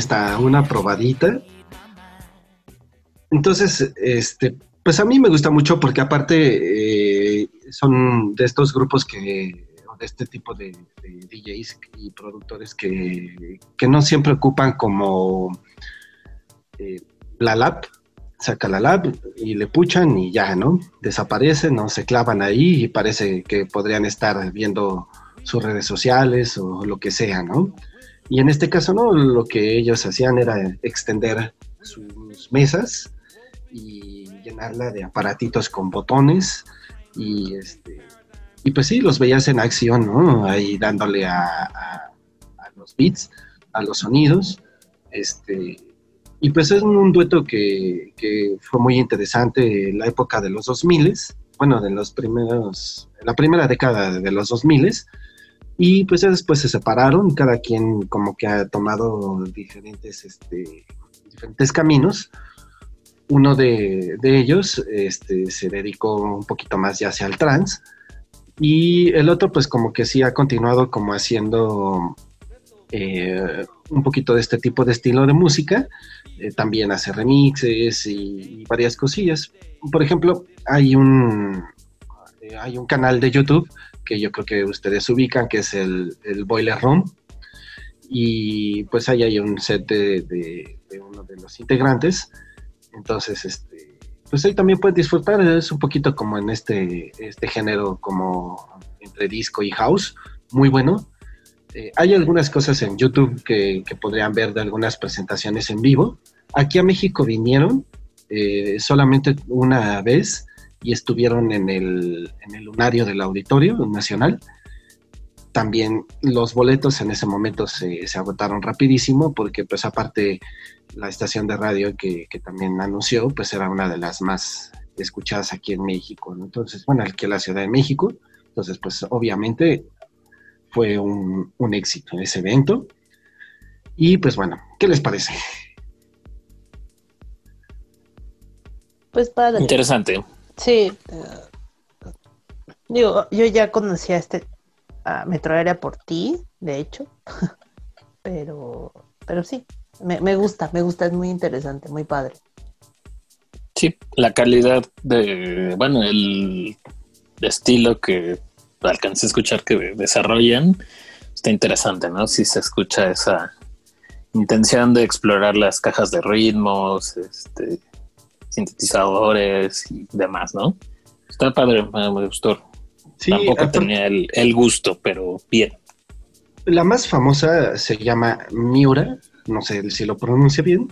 Está, una probadita. Entonces, este, pues a mí me gusta mucho porque aparte eh, son de estos grupos que, de este tipo de, de DJs y productores que, que no siempre ocupan como eh, la lab, saca la lab y le puchan y ya, ¿no? Desaparecen, no se clavan ahí y parece que podrían estar viendo sus redes sociales o lo que sea, ¿no? Y en este caso, no, lo que ellos hacían era extender sus mesas y llenarla de aparatitos con botones y este y pues sí, los veías en acción, ¿no? Ahí dándole a, a- los beats, a los sonidos, este y pues es un dueto que, que fue muy interesante en la época de los 2000, bueno, de los primeros, la primera década de los 2000 y pues ya después se separaron, cada quien como que ha tomado diferentes, este, diferentes caminos. Uno de, ellos este, se dedicó un poquito más ya hacia el trans y el otro pues como que sí ha continuado como haciendo eh, un poquito de este tipo de estilo de música. Eh, también hace remixes y, y varias cosillas. Por ejemplo, hay un, eh, hay un canal de YouTube que yo creo que ustedes ubican, que es el, el Boiler Room. Y pues ahí hay un set de, de- de uno de los integrantes. Entonces, este, pues ahí también pueden disfrutar. Es un poquito como en este, este género, como entre disco y house. Muy bueno. Eh, hay algunas cosas en YouTube que, que podrían ver de algunas presentaciones en vivo. Aquí a México vinieron eh, solamente una vez y estuvieron en el, en el lunario del Auditorio Nacional. También los boletos en ese momento se, se agotaron rapidísimo porque pues aparte la estación de radio que, que también anunció pues era una de las más escuchadas aquí en México. ¿no? Entonces, bueno, aquí en la Ciudad de México. Entonces, pues obviamente fue un, un éxito ese evento. Y pues bueno, ¿qué les parece? Pues padre. Interesante. Sí. digo, yo ya conocía este a Metro Aérea por ti, de hecho. pero, pero sí, me, me gusta, me gusta, es muy interesante, muy padre. Sí, la calidad de, bueno, el estilo que alcancé a escuchar que desarrollan está interesante, ¿no? Si se escucha esa intención de explorar las cajas de ritmos, este, sintetizadores y demás, ¿no? Está padre, me gustó. Sí, Tampoco tenía el, el gusto, pero bien. La más famosa se llama Miura, no sé si lo pronuncio bien,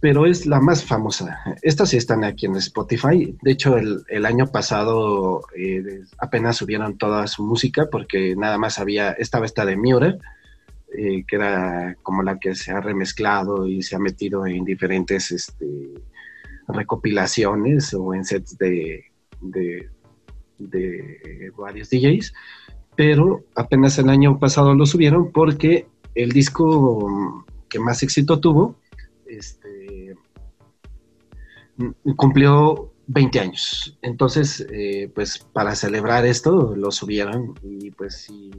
pero es la más famosa. Estas sí están aquí en Spotify. De hecho, el, el año pasado eh, apenas subieron toda su música porque nada más había, estaba esta de Miura, eh, que era como la que se ha remezclado y se ha metido en diferentes este, recopilaciones o en sets de, de, varios DJs pero apenas el año pasado lo subieron porque el disco que más éxito tuvo este, cumplió 20 años. Entonces, eh, pues para celebrar esto lo subieron y pues sí,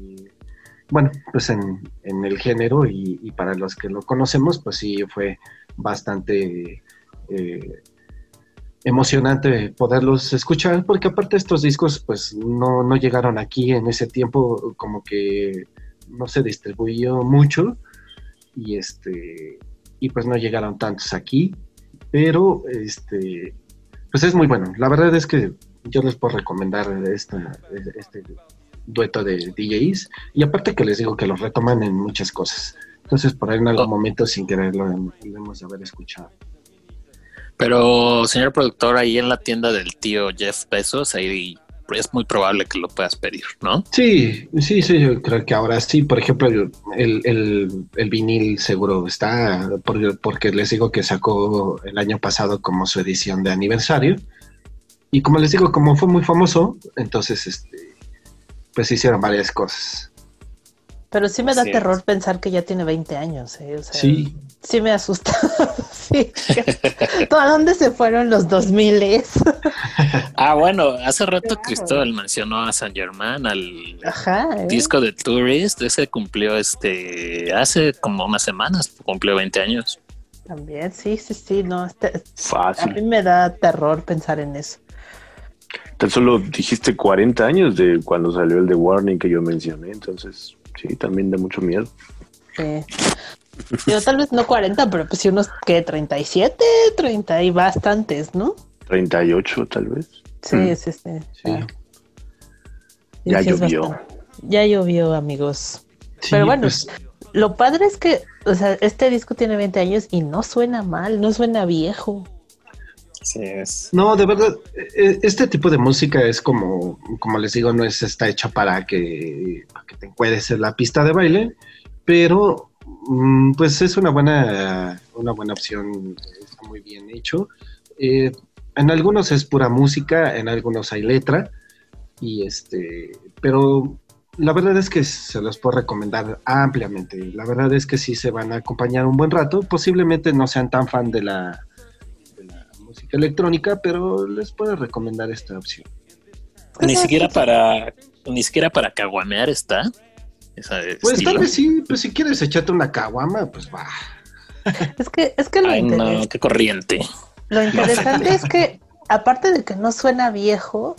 bueno, pues en, en el género y, y para los que lo conocemos, pues sí fue bastante eh, emocionante poderlos escuchar, porque aparte estos discos pues no, no llegaron aquí en ese tiempo, como que no se distribuyó mucho y este y pues no llegaron tantos aquí, pero este pues es muy bueno. La verdad es que yo les puedo recomendar esta, este dueto de DJs y aparte que les digo que los retoman en muchas cosas. Entonces por ahí en algún momento sin quererlo debemos haber escuchado. Pero, señor productor, ahí en la tienda del tío Jeff Bezos, ahí es muy probable que lo puedas pedir, ¿no? Sí, sí, sí, yo creo que ahora sí. Por ejemplo, el, el, el- vinil seguro está, por- porque les digo que sacó el año pasado como su edición de aniversario. Y como les digo, como fue muy famoso, entonces, este, pues hicieron varias cosas. Pero sí me da Sí. terror pensar que ya tiene 20 años, ¿eh? O sea, Sí. sí me asusta. sí. ¿A dónde se fueron los 2000? Ah, bueno, hace rato Cristóbal mencionó a San Germán, al Ajá. ¿eh? disco de Tourist, ese cumplió este hace como unas semanas, cumplió 20 años. También, sí, sí, sí, no. este- a mí Fácil. me da terror pensar en eso. Tan solo dijiste 40 años de cuando salió el de Warning que yo mencioné, entonces sí, también da mucho miedo. Sí. Yo tal vez no 40, pero pues sí unos que 37, 30 y bastantes, ¿no? 38 tal vez. Sí, Mm. sí. Sí. Sí, Ya sí es llovió. Ya llovió, amigos. Sí, Pero bueno, pues, Lo padre es que, o sea, este disco tiene 20 años y no suena mal, no suena viejo. No, de verdad, eh, este tipo de música es como, como les digo, no es está hecha para que, para que te en la pista de baile, pero mm, pues es una buena, una buena opción, está muy bien hecho. Eh, en algunos es pura música, en algunos hay letra, y este, pero la verdad es que se los puedo recomendar ampliamente. La verdad es que sí se van a acompañar un buen rato, posiblemente no sean tan fan de la electrónica, pero les puedo recomendar esta opción. Ni siquiera para ni siquiera para caguamear está. Esa Pues estilo. tal vez sí, pues si quieres echarte una caguama, pues va. Es que, es que lo, Ay, no, qué corriente. lo interesante es que, aparte de que no suena viejo,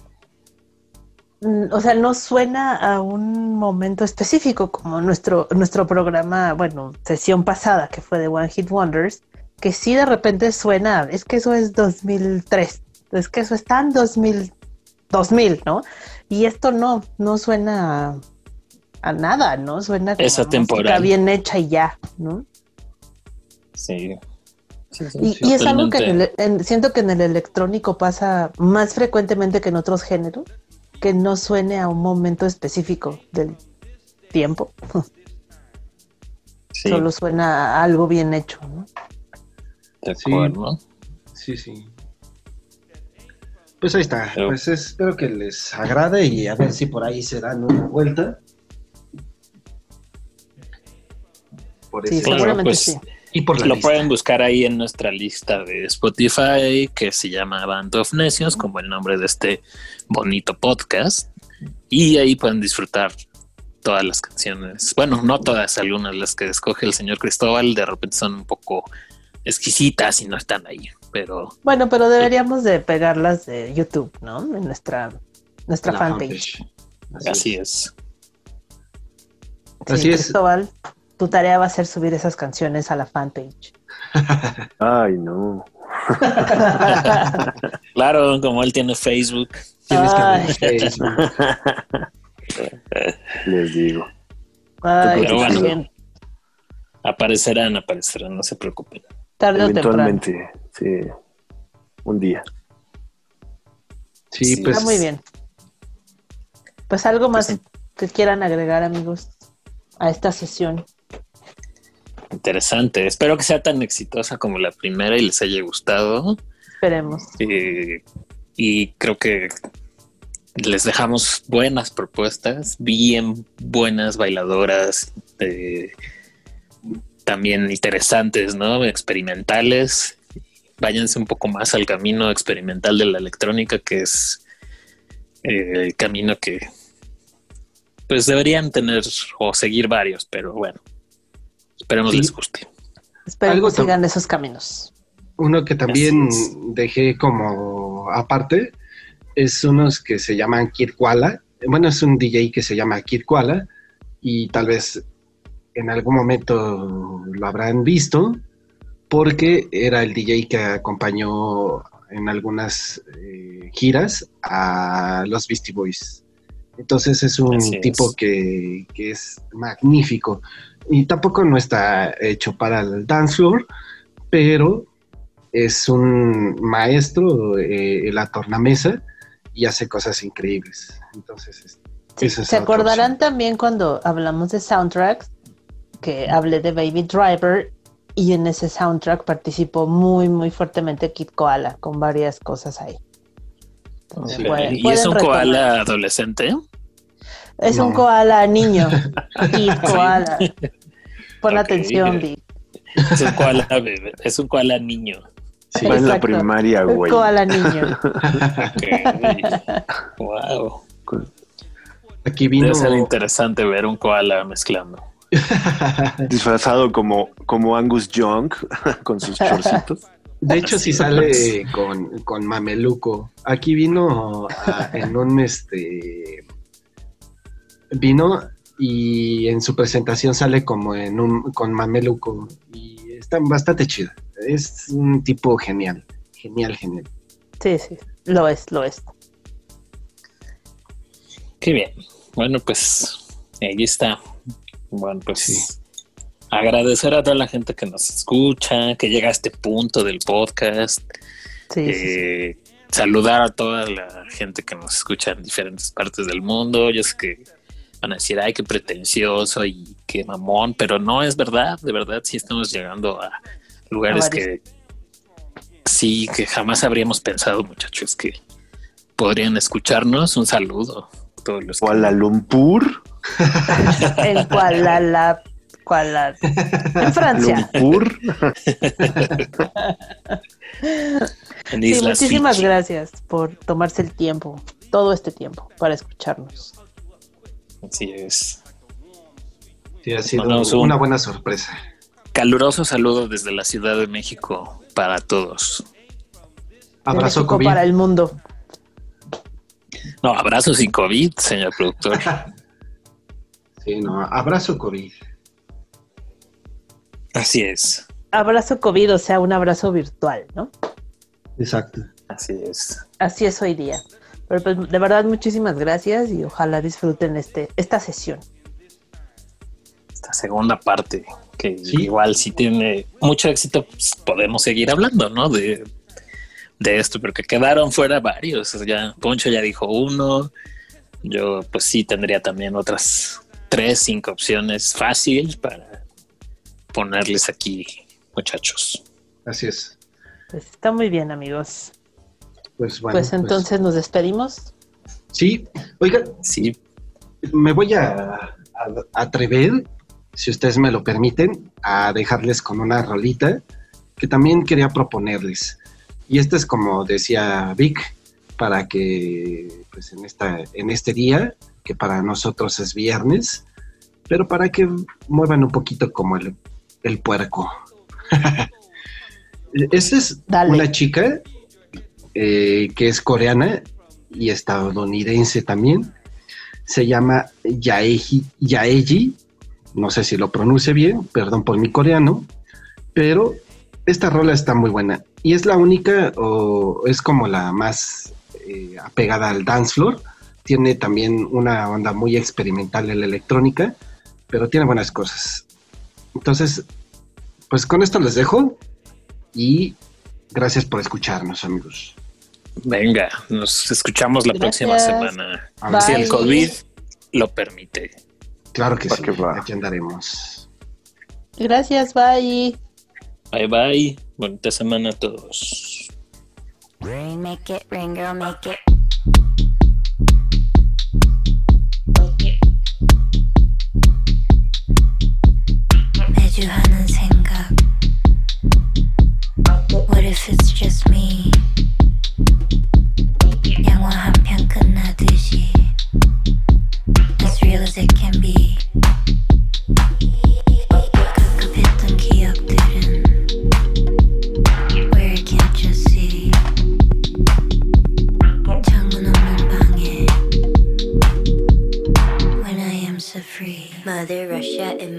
mm, o sea, no suena a un momento específico como nuestro, nuestro programa, bueno, sesión pasada que fue de One Hit Wonders, que sí de repente suena, es que eso es 2003, es que eso está en 2000, 2000, ¿no? Y esto no, no suena a, a nada, ¿no? Suena como Es a música bien hecha y ya, ¿no? Sí. Sí, sí, Y, es algo que en el- en- siento que en el electrónico pasa más frecuentemente que en otros géneros, que no suene a un momento específico del tiempo, Sí, solo suena a algo bien hecho, ¿no? De Sí. acuerdo. Sí, sí. Pues ahí está. Pero- Pues espero que les agrade y a ver si por ahí se dan una vuelta. Por Sí, Claro, seguramente pues, sí. Y por la Lo lista. pueden buscar ahí en nuestra lista de Spotify que se llama Band of Necios, como el nombre de este bonito podcast. Y ahí pueden disfrutar todas las canciones. Bueno, no todas, algunas las que escoge el señor Cristóbal de repente son un poco exquisitas y no están ahí. Pero Bueno, pero deberíamos de pegarlas de YouTube, ¿no? En nuestra, nuestra fanpage. fanpage. así es. Sí, Así es. Cristóbal, tu tarea va a ser subir esas canciones a la fanpage. Ay, no. Claro, como él tiene Facebook. Tienes que Facebook. Les digo. Ay, Pero bueno. bien, Aparecerán, aparecerán, no se preocupen. Tarde o temprano. Eventualmente, sí. Un día. Sí, Sí. pues. Está muy bien. Pues algo más Pues, que quieran agregar, amigos, a esta sesión. Interesante. Espero que sea tan exitosa como la primera y les haya gustado. Esperemos. Eh, y creo que les dejamos buenas propuestas, bien buenas bailadoras, eh, también interesantes, ¿no? Experimentales. Váyanse un poco más al camino experimental de la electrónica, que es eh, el camino que pues deberían tener o seguir varios, pero bueno, esperemos Sí. les guste. Esperemos Algo que sigan esos caminos. Uno que también dejé como aparte es unos que se llaman Kid Koala. Bueno, es un DJ que se llama Kid Koala y tal vez en algún momento lo habrán visto porque era el DJ que acompañó en algunas eh, giras a los Beastie Boys. Entonces es un Así es. tipo que, que es magnífico y tampoco no está hecho para el dance floor, pero es un maestro eh, en la tornamesa y hace cosas increíbles. Entonces, Sí, es ¿Se acordarán opción. también cuando hablamos de soundtracks? Que hablé de Baby Driver y en ese soundtrack participó muy, muy fuertemente Kid Koala con varias cosas ahí. Entonces, Sí. pueden- ¿Y pueden es un retomar. koala adolescente? Es un koala niño. Kid Koala. Pon atención, Vic. Es un koala bebé, es un koala niño. Sí, Va en la primaria, Un güey. koala niño. Ok. wow. aquí vino. Debe ser interesante ver un koala mezclando. Disfrazado como, como Angus Young con sus chorcitos. De hecho, sí sale con, con Mameluco. Aquí vino a- en un este. Vino y en su presentación sale como en un con Mameluco. Y está bastante chido. Es un tipo genial. Genial, genial. Sí, sí, lo es, lo es. Qué bien. Bueno, pues ahí está. Bueno, pues Sí. agradecer a toda la gente que nos escucha, que llega a este punto del podcast. Sí, sí, sí. Eh, saludar a toda la gente que nos escucha en diferentes partes del mundo. Yo sé que van a decir, ay, qué pretencioso y qué mamón, pero no es verdad, de verdad sí estamos llegando a lugares A que sí, que jamás habríamos pensado, muchachos, que podrían escucharnos. Un saludo a todos los que- Kuala Lumpur. En Kuala, Kuala, en Francia. Lumpur. en Sí, muchísimas Fiji. gracias por tomarse el tiempo, todo este tiempo, para escucharnos. Así es. Sí, ha sido un- una buena sorpresa. Caluroso saludo desde la Ciudad de México para todos. Abrazo COVID. para el mundo. No, abrazo sin COVID, señor productor. Sí, no, abrazo COVID. Así es. Abrazo COVID, o sea, un abrazo virtual, ¿no? Exacto. Así es. Así es hoy día. Pero pues, de verdad, muchísimas gracias y ojalá disfruten este, esta sesión. Esta segunda parte, que Sí. igual si tiene mucho éxito, pues, podemos seguir hablando, ¿no? De, de esto, porque quedaron fuera varios. Ya, Poncho ya dijo uno. Yo, pues sí, tendría también otras tres, cinco opciones fácil para ponerles aquí, muchachos. Así es. Pues está muy bien, amigos. Pues bueno. Pues, pues entonces nos despedimos. Sí, oiga, sí. Me voy a, a, atrever, si ustedes me lo permiten, a dejarles con una rolita que también quería proponerles. Y esta es como decía Vic, para que pues en, esta, en este día que para nosotros es viernes, pero para que muevan un poquito como el, el puerco. E-, esa es una chica eh, que es coreana y estadounidense también. Se llama Yaeji, Yaeji, no sé si lo pronuncie bien, perdón por mi coreano, pero esta rola está muy buena y es la única o es como la más eh, apegada al dance floor tiene también una onda muy experimental en la electrónica, pero tiene buenas cosas. Entonces, pues con esto les dejo y gracias por escucharnos, amigos. Venga, nos escuchamos la próxima semana. Bye. Si el COVID lo permite. Claro que sí, va. aquí andaremos. Gracias, bye. Bye, bye. Bonita semana a todos. Ring, make it, ring, girl, make it.